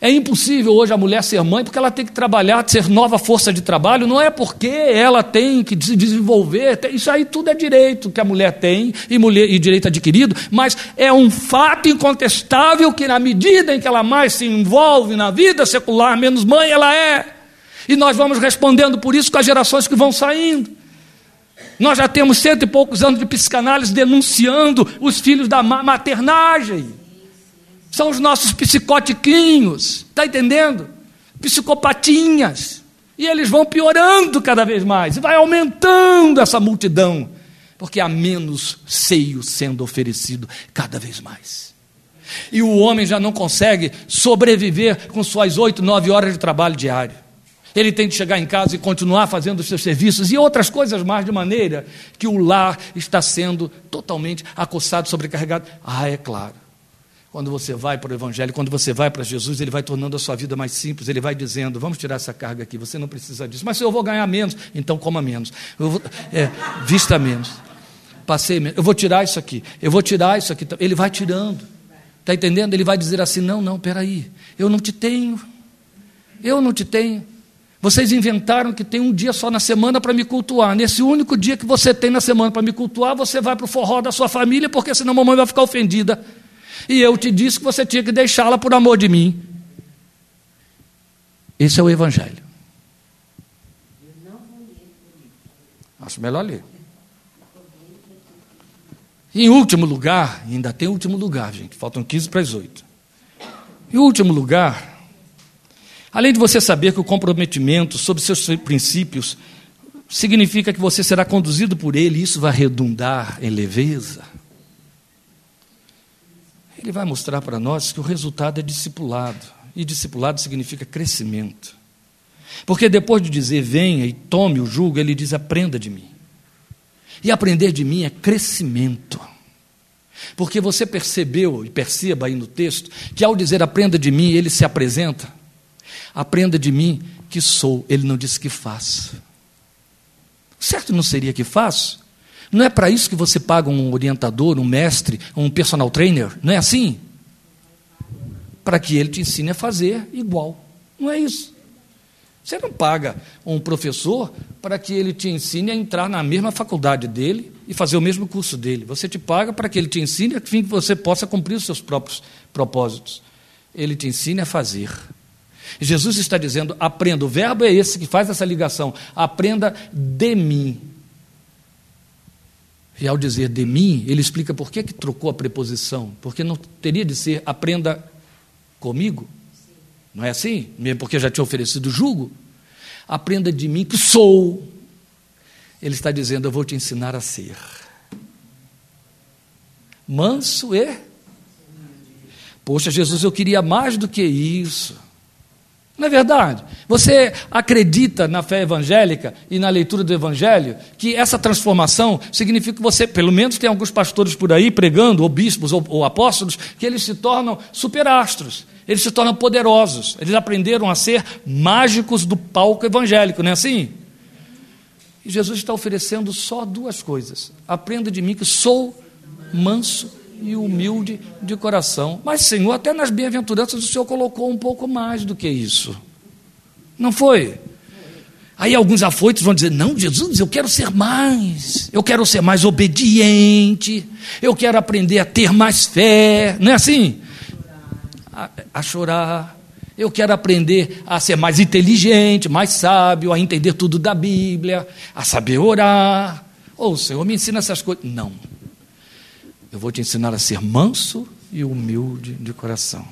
É impossível hoje a mulher ser mãe porque ela tem que trabalhar, ser nova força de trabalho, não é porque ela tem que se desenvolver, isso aí tudo é direito que a mulher tem e, mulher, e direito adquirido, mas é um fato incontestável que na medida em que ela mais se envolve na vida secular, menos mãe ela é. E nós vamos respondendo por isso com as gerações que vão saindo. Nós já temos cento e poucos anos de psicanálise denunciando os filhos da maternagem. São os nossos psicotiquinhos, está entendendo? Psicopatinhas. E eles vão piorando cada vez mais, e vai aumentando essa multidão, porque há menos seio sendo oferecido cada vez mais. E o homem já não consegue sobreviver com suas oito, nove horas de trabalho diário. Ele tem que chegar em casa e continuar fazendo os seus serviços e outras coisas mais, de maneira que o lar está sendo totalmente acossado, sobrecarregado. Ah, é claro. Quando você vai para o Evangelho, quando você vai para Jesus, ele vai tornando a sua vida mais simples. Ele vai dizendo: Vamos tirar essa carga aqui, você não precisa disso. Mas se eu vou ganhar menos, então coma menos. Vou, é, vista menos. Passei menos. Eu vou tirar isso aqui. Eu vou tirar isso aqui. Ele vai tirando. Está entendendo? Ele vai dizer assim: Não, não, peraí. Eu não te tenho. Eu não te tenho. Vocês inventaram que tem um dia só na semana para me cultuar. Nesse único dia que você tem na semana para me cultuar, você vai para o forró da sua família, porque senão a mamãe vai ficar ofendida. E eu te disse que você tinha que deixá-la por amor de mim. Esse é o Evangelho. Acho melhor ler. Em último lugar, ainda tem último lugar, gente, faltam 15 para as 8. Em último lugar, Além de você saber que o comprometimento sobre seus princípios significa que você será conduzido por ele, isso vai redundar em leveza. Ele vai mostrar para nós que o resultado é discipulado, e discipulado significa crescimento. Porque depois de dizer venha e tome o jugo, ele diz aprenda de mim. E aprender de mim é crescimento. Porque você percebeu e perceba aí no texto que ao dizer aprenda de mim, ele se apresenta Aprenda de mim que sou. Ele não disse que faço. Certo não seria que faço? Não é para isso que você paga um orientador, um mestre, um personal trainer? Não é assim? Para que ele te ensine a fazer igual. Não é isso. Você não paga um professor para que ele te ensine a entrar na mesma faculdade dele e fazer o mesmo curso dele. Você te paga para que ele te ensine a fim que você possa cumprir os seus próprios propósitos. Ele te ensina a fazer. Jesus está dizendo: aprenda. O verbo é esse que faz essa ligação. Aprenda de mim. E ao dizer de mim, ele explica por que, que trocou a preposição. Porque não teria de ser aprenda comigo. Não é assim? Mesmo porque já tinha oferecido jugo. Aprenda de mim que sou. Ele está dizendo: Eu vou te ensinar a ser. Manso e. Poxa, Jesus, eu queria mais do que isso. Não é verdade? Você acredita na fé evangélica e na leitura do evangelho que essa transformação significa que você, pelo menos tem alguns pastores por aí pregando, ou bispos ou, ou apóstolos, que eles se tornam superastros, eles se tornam poderosos, eles aprenderam a ser mágicos do palco evangélico, não é assim? E Jesus está oferecendo só duas coisas: aprenda de mim que sou manso e humilde de coração. Mas, Senhor, até nas bem-aventuranças o Senhor colocou um pouco mais do que isso. Não foi? Aí alguns afoitos vão dizer: Não, Jesus, eu quero ser mais, eu quero ser mais obediente, eu quero aprender a ter mais fé. Não é assim? A, a chorar. Eu quero aprender a ser mais inteligente, mais sábio, a entender tudo da Bíblia, a saber orar. Ou oh, Senhor, me ensina essas coisas. Não. Eu vou te ensinar a ser manso e humilde de coração.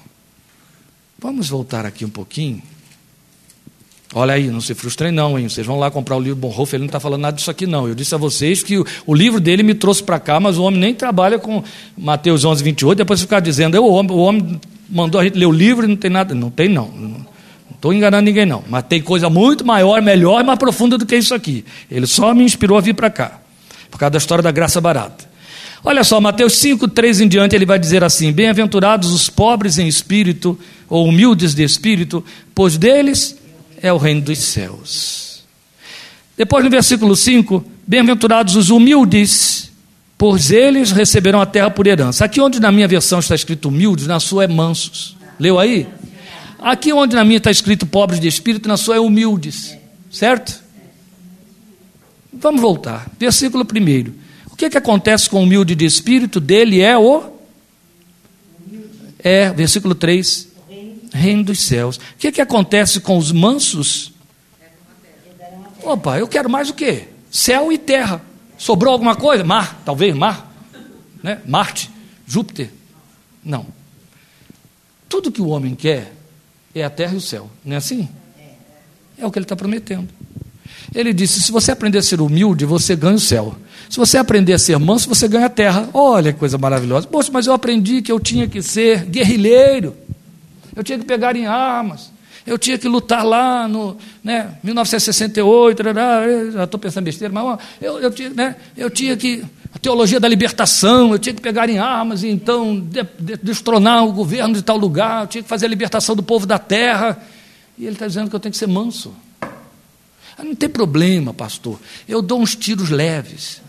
Vamos voltar aqui um pouquinho. Olha aí, não se frustrem não, hein? Vocês vão lá comprar o livro Bonhoeffer, ele não está falando nada disso aqui não. Eu disse a vocês que o, o livro dele me trouxe para cá, mas o homem nem trabalha com Mateus 11, 28, depois ficar dizendo, eu, o, homem, o homem mandou a gente ler o livro e não tem nada. Não tem não. Não estou enganando ninguém não. Mas tem coisa muito maior, melhor e mais profunda do que isso aqui. Ele só me inspirou a vir para cá, por causa da história da graça barata. Olha só, Mateus 5, 3 em diante, ele vai dizer assim: Bem-aventurados os pobres em espírito, ou humildes de espírito, pois deles é o reino dos céus. Depois no versículo 5: Bem-aventurados os humildes, pois eles receberão a terra por herança. Aqui onde na minha versão está escrito humildes, na sua é mansos. Leu aí? Aqui onde na minha está escrito pobres de espírito, na sua é humildes. Certo? Vamos voltar. Versículo 1 que, que acontece com o humilde de espírito? Dele é o. É, versículo 3. Reino dos céus. O que, que acontece com os mansos? Opa, eu quero mais o quê? Céu e terra. Sobrou alguma coisa? Mar, talvez, mar. Né? Marte, Júpiter. Não. Tudo que o homem quer é a terra e o céu. Não é assim? É o que ele está prometendo. Ele disse: se você aprender a ser humilde, você ganha o céu. Se você aprender a ser manso, você ganha a terra. Olha que coisa maravilhosa. Poxa, mas eu aprendi que eu tinha que ser guerrilheiro. Eu tinha que pegar em armas. Eu tinha que lutar lá no né, 1968. Já estou pensando besteira, mas eu, eu, tinha, né, eu tinha que teologia da libertação, eu tinha que pegar em armas e então de, de, destronar o governo de tal lugar, eu tinha que fazer a libertação do povo da terra. E ele está dizendo que eu tenho que ser manso. Ah, não tem problema, pastor. Eu dou uns tiros leves.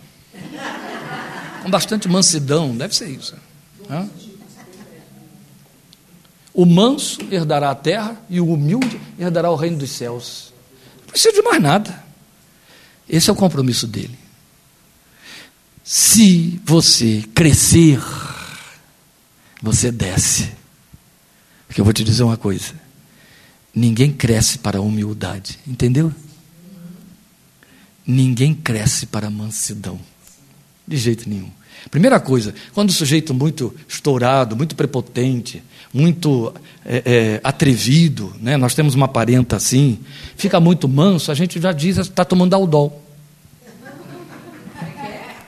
Com bastante mansidão, deve ser isso. Hã? O manso herdará a terra e o humilde herdará o reino dos céus. Não precisa de mais nada. Esse é o compromisso dele. Se você crescer, você desce. Porque eu vou te dizer uma coisa: ninguém cresce para a humildade, entendeu? Ninguém cresce para a mansidão, de jeito nenhum. Primeira coisa, quando o sujeito muito estourado, muito prepotente, muito é, é, atrevido, né? nós temos uma parenta assim, fica muito manso, a gente já diz, está tomando aldol.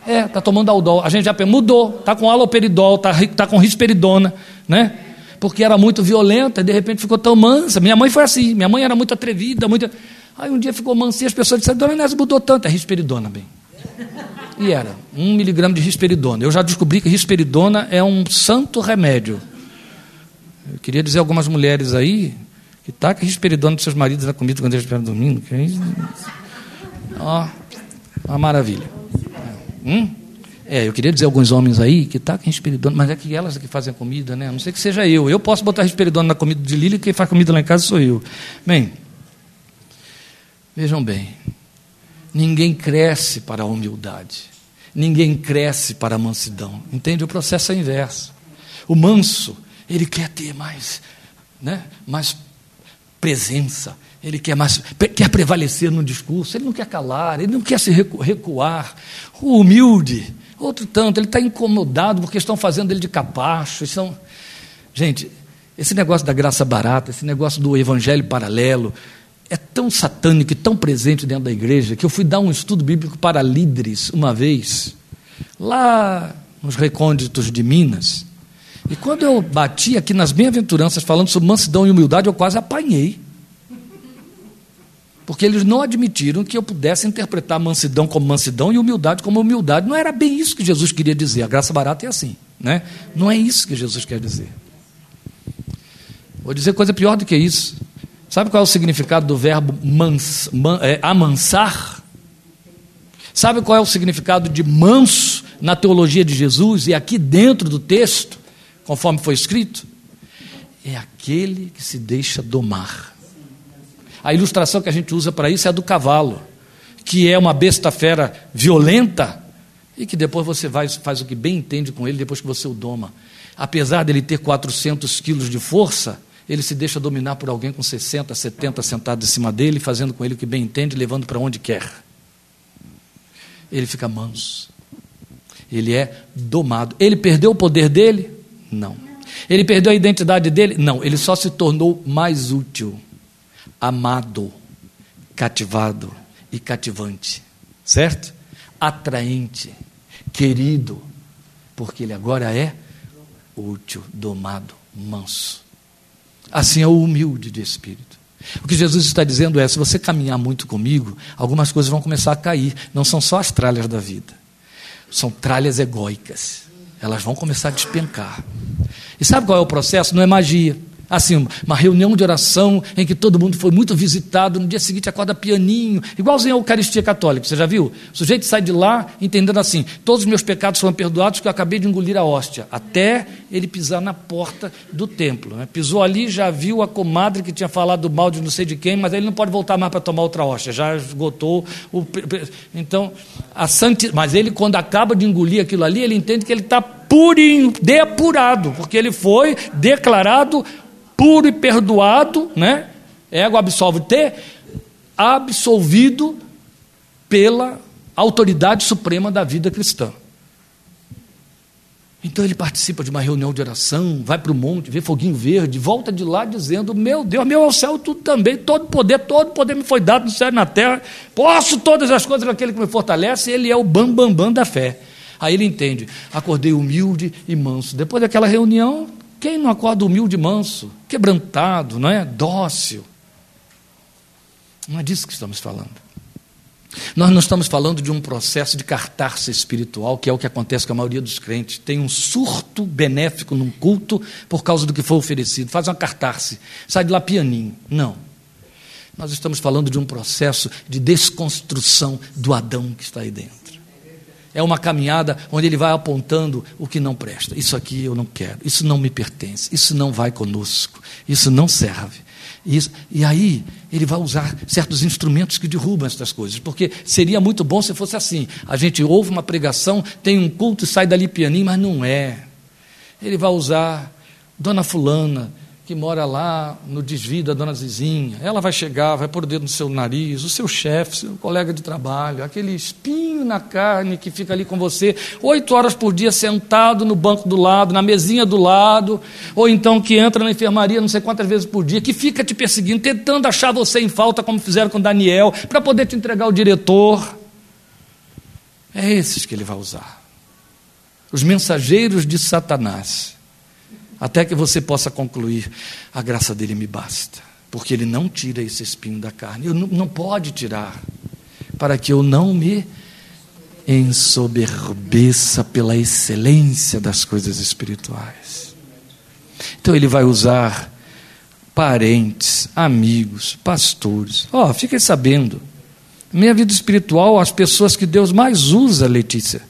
É, está tomando aldol. A gente já mudou, está com aloperidol, está tá com risperidona, né? Porque era muito violenta e de repente ficou tão mansa. Minha mãe foi assim, minha mãe era muito atrevida, muito... Aí um dia ficou mansa e as pessoas disseram, Dona Inés mudou tanto, é risperidona, bem. E era, um miligrama de risperidona. Eu já descobri que risperidona é um santo remédio. Eu queria dizer a algumas mulheres aí que taca risperidona dos seus maridos na comida quando eles estiverem dormindo. Que é Ó, uma maravilha. Hum? É, eu queria dizer a alguns homens aí que tacam risperidona, mas é que elas é que fazem a comida, né? A não sei que seja eu. Eu posso botar risperidona na comida de Lília e quem faz comida lá em casa sou eu. Bem, vejam bem. Ninguém cresce para a humildade. Ninguém cresce para a mansidão. Entende? O processo é inverso. O manso, ele quer ter mais, né, mais presença, ele quer mais, quer prevalecer no discurso, ele não quer calar, ele não quer se recuar. O humilde, outro tanto, ele está incomodado porque estão fazendo ele de capacho. Estão... Gente, esse negócio da graça barata, esse negócio do evangelho paralelo, é tão satânico e tão presente dentro da igreja que eu fui dar um estudo bíblico para líderes uma vez, lá nos recônditos de Minas. E quando eu bati aqui nas bem-aventuranças falando sobre mansidão e humildade, eu quase apanhei. Porque eles não admitiram que eu pudesse interpretar mansidão como mansidão e humildade como humildade. Não era bem isso que Jesus queria dizer. A graça barata é assim. Né? Não é isso que Jesus quer dizer. Vou dizer coisa pior do que isso. Sabe qual é o significado do verbo mans, man, é, amansar? Sabe qual é o significado de manso na teologia de Jesus e aqui dentro do texto, conforme foi escrito? É aquele que se deixa domar. A ilustração que a gente usa para isso é a do cavalo, que é uma besta fera violenta e que depois você vai, faz o que bem entende com ele depois que você o doma. Apesar dele ter 400 quilos de força, ele se deixa dominar por alguém com 60, 70 sentados em cima dele, fazendo com ele o que bem entende, levando para onde quer. Ele fica manso. Ele é domado. Ele perdeu o poder dele? Não. Ele perdeu a identidade dele? Não. Ele só se tornou mais útil amado, cativado e cativante, certo? Atraente, querido, porque ele agora é útil, domado, manso. Assim é o humilde de espírito. O que Jesus está dizendo é: se você caminhar muito comigo, algumas coisas vão começar a cair. Não são só as tralhas da vida, são tralhas egóicas. Elas vão começar a despencar. E sabe qual é o processo? Não é magia. Assim, uma reunião de oração em que todo mundo foi muito visitado, no dia seguinte acorda pianinho, igualzinho a Eucaristia Católica, você já viu? O sujeito sai de lá entendendo assim: todos os meus pecados foram perdoados porque eu acabei de engolir a hóstia, até ele pisar na porta do templo. Né? Pisou ali, já viu a comadre que tinha falado mal de não sei de quem, mas ele não pode voltar mais para tomar outra hóstia, já esgotou o. Então, a santi... mas ele, quando acaba de engolir aquilo ali, ele entende que ele está purinho, depurado, porque ele foi declarado puro e perdoado, né? Ego absolve te, absolvido pela autoridade suprema da vida cristã. Então ele participa de uma reunião de oração, vai para o monte, vê foguinho verde, volta de lá dizendo: Meu Deus, meu é o céu tudo também, todo poder, todo poder me foi dado no céu e na terra, posso todas as coisas naquele que me fortalece, ele é o bambambam bam, bam da fé. Aí ele entende: acordei humilde e manso. Depois daquela reunião, quem não acorda humilde manso, quebrantado, não é? Dócil. Não é disso que estamos falando. Nós não estamos falando de um processo de cartarse espiritual, que é o que acontece com a maioria dos crentes. Tem um surto benéfico num culto por causa do que foi oferecido. Faz uma cartarse, sai de lá pianinho. Não. Nós estamos falando de um processo de desconstrução do Adão que está aí dentro. É uma caminhada onde ele vai apontando o que não presta. Isso aqui eu não quero, isso não me pertence, isso não vai conosco, isso não serve. Isso, e aí ele vai usar certos instrumentos que derrubam essas coisas, porque seria muito bom se fosse assim. A gente ouve uma pregação, tem um culto e sai dali pianinho, mas não é. Ele vai usar Dona Fulana, que mora lá no desvio da dona Zizinha. Ela vai chegar, vai pôr o dedo no seu nariz, o seu chefe, seu colega de trabalho, aquele espinho na carne que fica ali com você, oito horas por dia sentado no banco do lado, na mesinha do lado, ou então que entra na enfermaria não sei quantas vezes por dia, que fica te perseguindo, tentando achar você em falta, como fizeram com Daniel, para poder te entregar o diretor. É esses que ele vai usar. Os mensageiros de Satanás até que você possa concluir: a graça dele me basta, porque ele não tira esse espinho da carne, eu não, não pode tirar, para que eu não me ensoberbeça pela excelência das coisas espirituais. Então ele vai usar parentes, amigos, pastores. Ó, oh, fiquem sabendo, minha vida espiritual, as pessoas que Deus mais usa, Letícia,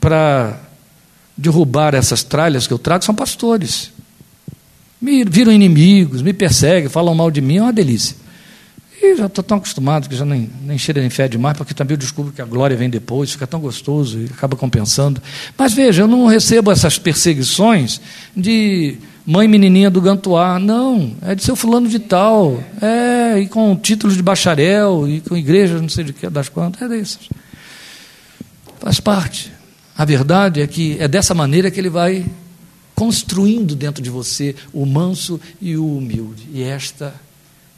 para derrubar essas tralhas que eu trago são pastores. Me viram inimigos, me perseguem, falam mal de mim, é uma delícia. E já estou tão acostumado que já nem, nem cheira nem fé demais, porque também eu descubro que a glória vem depois, fica tão gostoso e acaba compensando. Mas veja, eu não recebo essas perseguições de mãe menininha do Gantuá, não, é de seu fulano de tal, é, e com títulos de bacharel, e com igreja, não sei de que, das quantas, é dessas. Faz parte. A verdade é que é dessa maneira que ele vai construindo dentro de você o manso e o humilde. E esta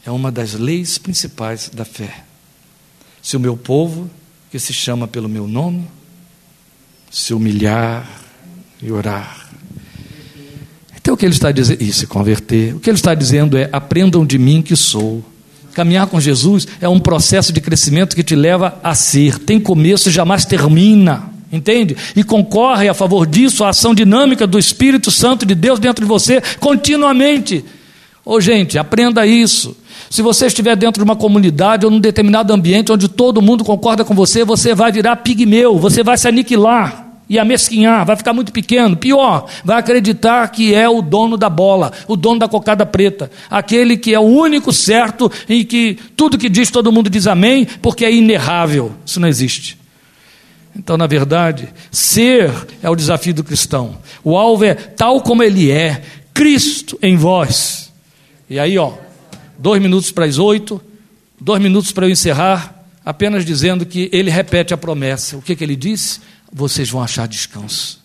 é uma das leis principais da fé. Se o meu povo, que se chama pelo meu nome, se humilhar e orar. Então o que ele está dizendo, e se converter, o que ele está dizendo é: aprendam de mim que sou. Caminhar com Jesus é um processo de crescimento que te leva a ser, tem começo e jamais termina entende? E concorre a favor disso a ação dinâmica do Espírito Santo de Deus dentro de você continuamente. Ô gente, aprenda isso. Se você estiver dentro de uma comunidade ou num determinado ambiente onde todo mundo concorda com você, você vai virar pigmeu, você vai se aniquilar e amesquinhar, vai ficar muito pequeno. Pior, vai acreditar que é o dono da bola, o dono da cocada preta, aquele que é o único certo e que tudo que diz todo mundo diz amém, porque é inerrável. Isso não existe. Então, na verdade, ser é o desafio do cristão. O alvo é tal como ele é, Cristo em vós. E aí, ó, dois minutos para as oito, dois minutos para eu encerrar, apenas dizendo que ele repete a promessa. O que, que ele disse? Vocês vão achar descanso.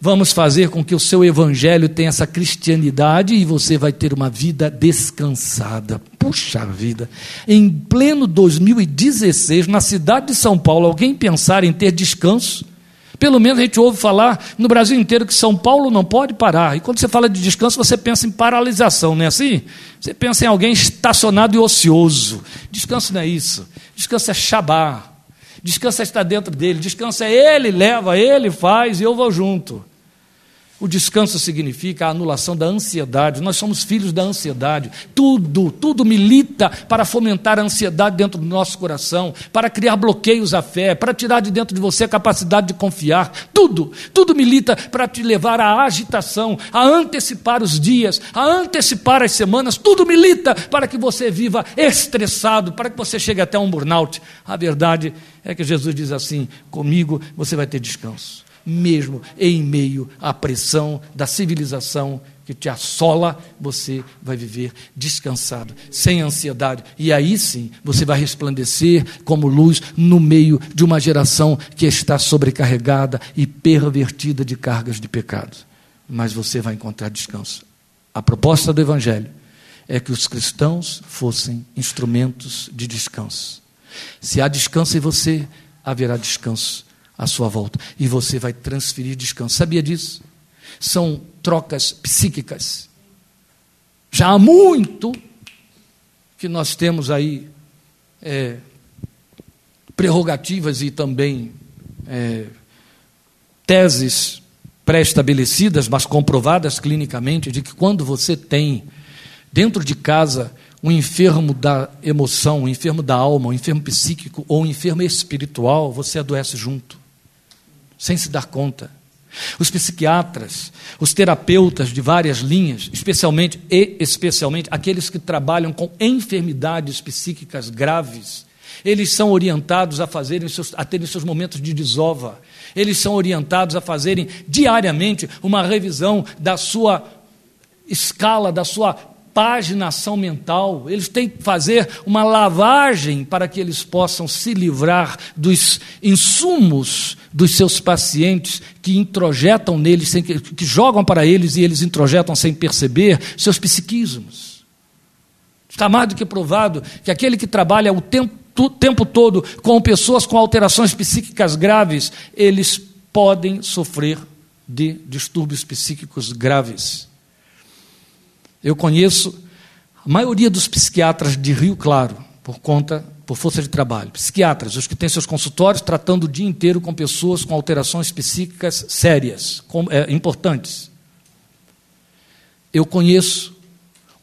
Vamos fazer com que o seu evangelho tenha essa cristianidade e você vai ter uma vida descansada. Puxa vida! Em pleno 2016, na cidade de São Paulo, alguém pensar em ter descanso? Pelo menos a gente ouve falar no Brasil inteiro que São Paulo não pode parar. E quando você fala de descanso, você pensa em paralisação, não é assim? Você pensa em alguém estacionado e ocioso. Descanso não é isso. Descanso é. Descanso é estar dentro dele. Descanso é ele leva, ele faz e eu vou junto. O descanso significa a anulação da ansiedade. Nós somos filhos da ansiedade. Tudo, tudo milita para fomentar a ansiedade dentro do nosso coração, para criar bloqueios à fé, para tirar de dentro de você a capacidade de confiar. Tudo, tudo milita para te levar à agitação, a antecipar os dias, a antecipar as semanas. Tudo milita para que você viva estressado, para que você chegue até um burnout. A verdade é que Jesus diz assim: comigo você vai ter descanso mesmo em meio à pressão da civilização que te assola, você vai viver descansado, sem ansiedade. E aí sim, você vai resplandecer como luz no meio de uma geração que está sobrecarregada e pervertida de cargas de pecado. Mas você vai encontrar descanso. A proposta do Evangelho é que os cristãos fossem instrumentos de descanso. Se há descanso em você, haverá descanso à sua volta. E você vai transferir descanso. Sabia disso? São trocas psíquicas. Já há muito que nós temos aí é, prerrogativas e também é, teses pré-estabelecidas, mas comprovadas clinicamente, de que quando você tem dentro de casa um enfermo da emoção, um enfermo da alma, um enfermo psíquico ou um enfermo espiritual, você adoece junto, sem se dar conta. Os psiquiatras, os terapeutas de várias linhas, especialmente e especialmente aqueles que trabalham com enfermidades psíquicas graves, eles são orientados a fazerem seus, a terem seus momentos de desova. Eles são orientados a fazerem diariamente uma revisão da sua escala, da sua paginação mental, eles têm que fazer uma lavagem para que eles possam se livrar dos insumos dos seus pacientes que introjetam neles, sem que, que jogam para eles e eles introjetam sem perceber seus psiquismos. Está mais do que provado que aquele que trabalha o tempo, o tempo todo com pessoas com alterações psíquicas graves, eles podem sofrer de distúrbios psíquicos graves. Eu conheço a maioria dos psiquiatras de Rio Claro, por conta, por força de trabalho. Psiquiatras, os que têm seus consultórios tratando o dia inteiro com pessoas com alterações psíquicas sérias, com, é, importantes. Eu conheço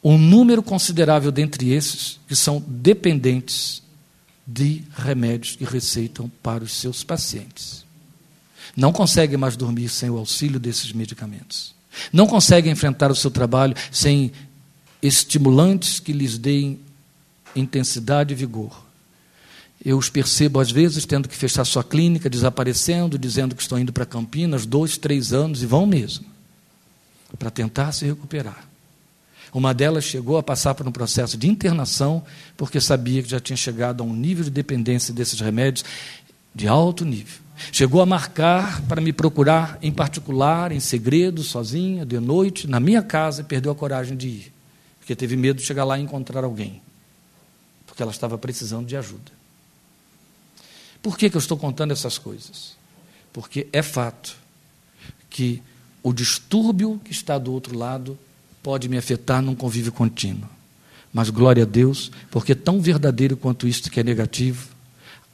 um número considerável dentre esses que são dependentes de remédios que receitam para os seus pacientes. Não conseguem mais dormir sem o auxílio desses medicamentos. Não conseguem enfrentar o seu trabalho sem estimulantes que lhes deem intensidade e vigor. Eu os percebo, às vezes, tendo que fechar sua clínica, desaparecendo, dizendo que estão indo para Campinas dois, três anos, e vão mesmo, para tentar se recuperar. Uma delas chegou a passar por um processo de internação, porque sabia que já tinha chegado a um nível de dependência desses remédios de alto nível. Chegou a marcar para me procurar em particular, em segredo, sozinha, de noite, na minha casa, e perdeu a coragem de ir, porque teve medo de chegar lá e encontrar alguém, porque ela estava precisando de ajuda. Por que, que eu estou contando essas coisas? Porque é fato que o distúrbio que está do outro lado pode me afetar num convívio contínuo. Mas glória a Deus, porque tão verdadeiro quanto isto que é negativo,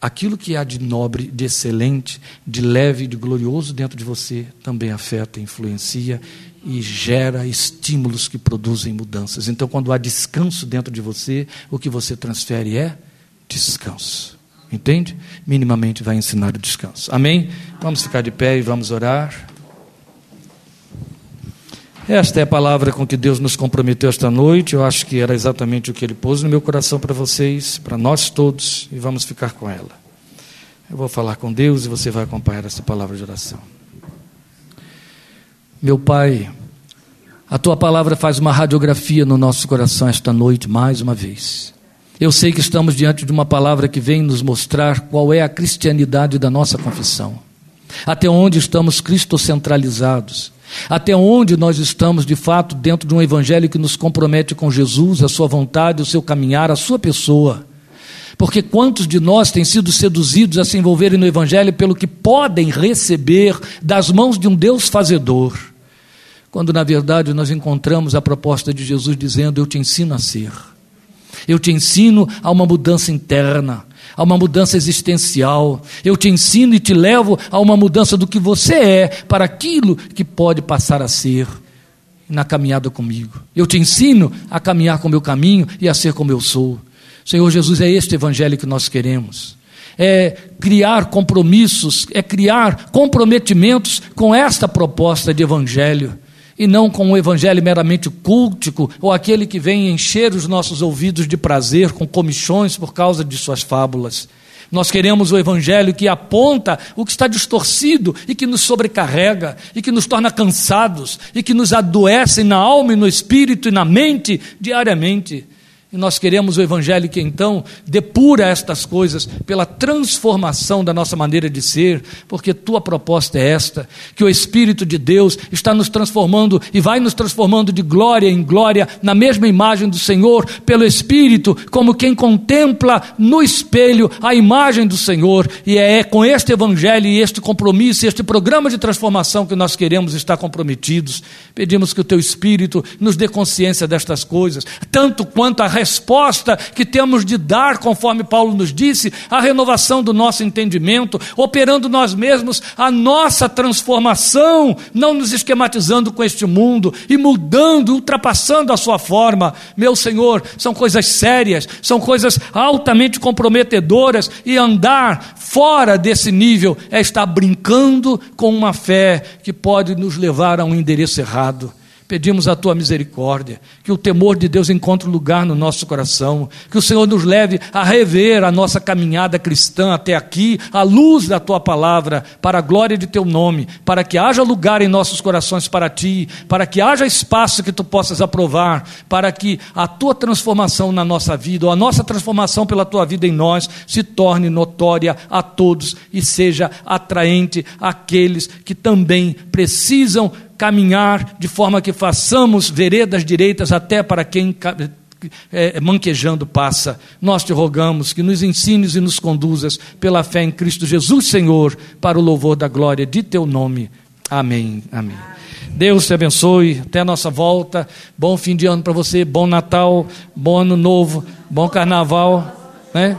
aquilo que há de nobre, de excelente, de leve, de glorioso dentro de você também afeta, influencia e gera estímulos que produzem mudanças. Então, quando há descanso dentro de você, o que você transfere é descanso. Entende? Minimamente vai ensinar o descanso. Amém? Vamos ficar de pé e vamos orar. Esta é a palavra com que Deus nos comprometeu esta noite. Eu acho que era exatamente o que Ele pôs no meu coração para vocês, para nós todos, e vamos ficar com ela. Eu vou falar com Deus e você vai acompanhar essa palavra de oração. Meu Pai, a tua palavra faz uma radiografia no nosso coração esta noite, mais uma vez. Eu sei que estamos diante de uma palavra que vem nos mostrar qual é a cristianidade da nossa confissão, até onde estamos cristocentralizados até onde nós estamos, de fato, dentro de um evangelho que nos compromete com Jesus, a sua vontade, o seu caminhar, a sua pessoa. Porque quantos de nós têm sido seduzidos a se envolverem no evangelho pelo que podem receber das mãos de um Deus fazedor, quando na verdade nós encontramos a proposta de Jesus dizendo: Eu te ensino a ser. Eu te ensino a uma mudança interna, a uma mudança existencial. Eu te ensino e te levo a uma mudança do que você é para aquilo que pode passar a ser na caminhada comigo. Eu te ensino a caminhar com o meu caminho e a ser como eu sou. Senhor Jesus, é este evangelho que nós queremos. É criar compromissos, é criar comprometimentos com esta proposta de evangelho e não com um evangelho meramente cultico ou aquele que vem encher os nossos ouvidos de prazer com comichões por causa de suas fábulas. Nós queremos o evangelho que aponta o que está distorcido e que nos sobrecarrega e que nos torna cansados e que nos adoece na alma e no espírito e na mente diariamente. E nós queremos o Evangelho que então depura estas coisas pela transformação da nossa maneira de ser, porque tua proposta é esta: que o Espírito de Deus está nos transformando e vai nos transformando de glória em glória, na mesma imagem do Senhor, pelo Espírito, como quem contempla no espelho a imagem do Senhor. E é com este Evangelho e este compromisso, este programa de transformação que nós queremos estar comprometidos. Pedimos que o teu Espírito nos dê consciência destas coisas, tanto quanto a resposta que temos de dar, conforme Paulo nos disse, a renovação do nosso entendimento, operando nós mesmos a nossa transformação, não nos esquematizando com este mundo e mudando, ultrapassando a sua forma. Meu Senhor, são coisas sérias, são coisas altamente comprometedoras e andar fora desse nível é estar brincando com uma fé que pode nos levar a um endereço errado. Pedimos a tua misericórdia, que o temor de Deus encontre lugar no nosso coração, que o Senhor nos leve a rever a nossa caminhada cristã até aqui, à luz da tua palavra, para a glória de teu nome, para que haja lugar em nossos corações para ti, para que haja espaço que tu possas aprovar, para que a tua transformação na nossa vida, ou a nossa transformação pela tua vida em nós, se torne notória a todos e seja atraente àqueles que também precisam caminhar de forma que façamos veredas direitas até para quem é, manquejando passa. Nós te rogamos que nos ensines e nos conduzas pela fé em Cristo Jesus, Senhor, para o louvor da glória de teu nome. Amém. Amém. Deus te abençoe. Até a nossa volta. Bom fim de ano para você. Bom Natal. Bom Ano Novo. Bom Carnaval. Né?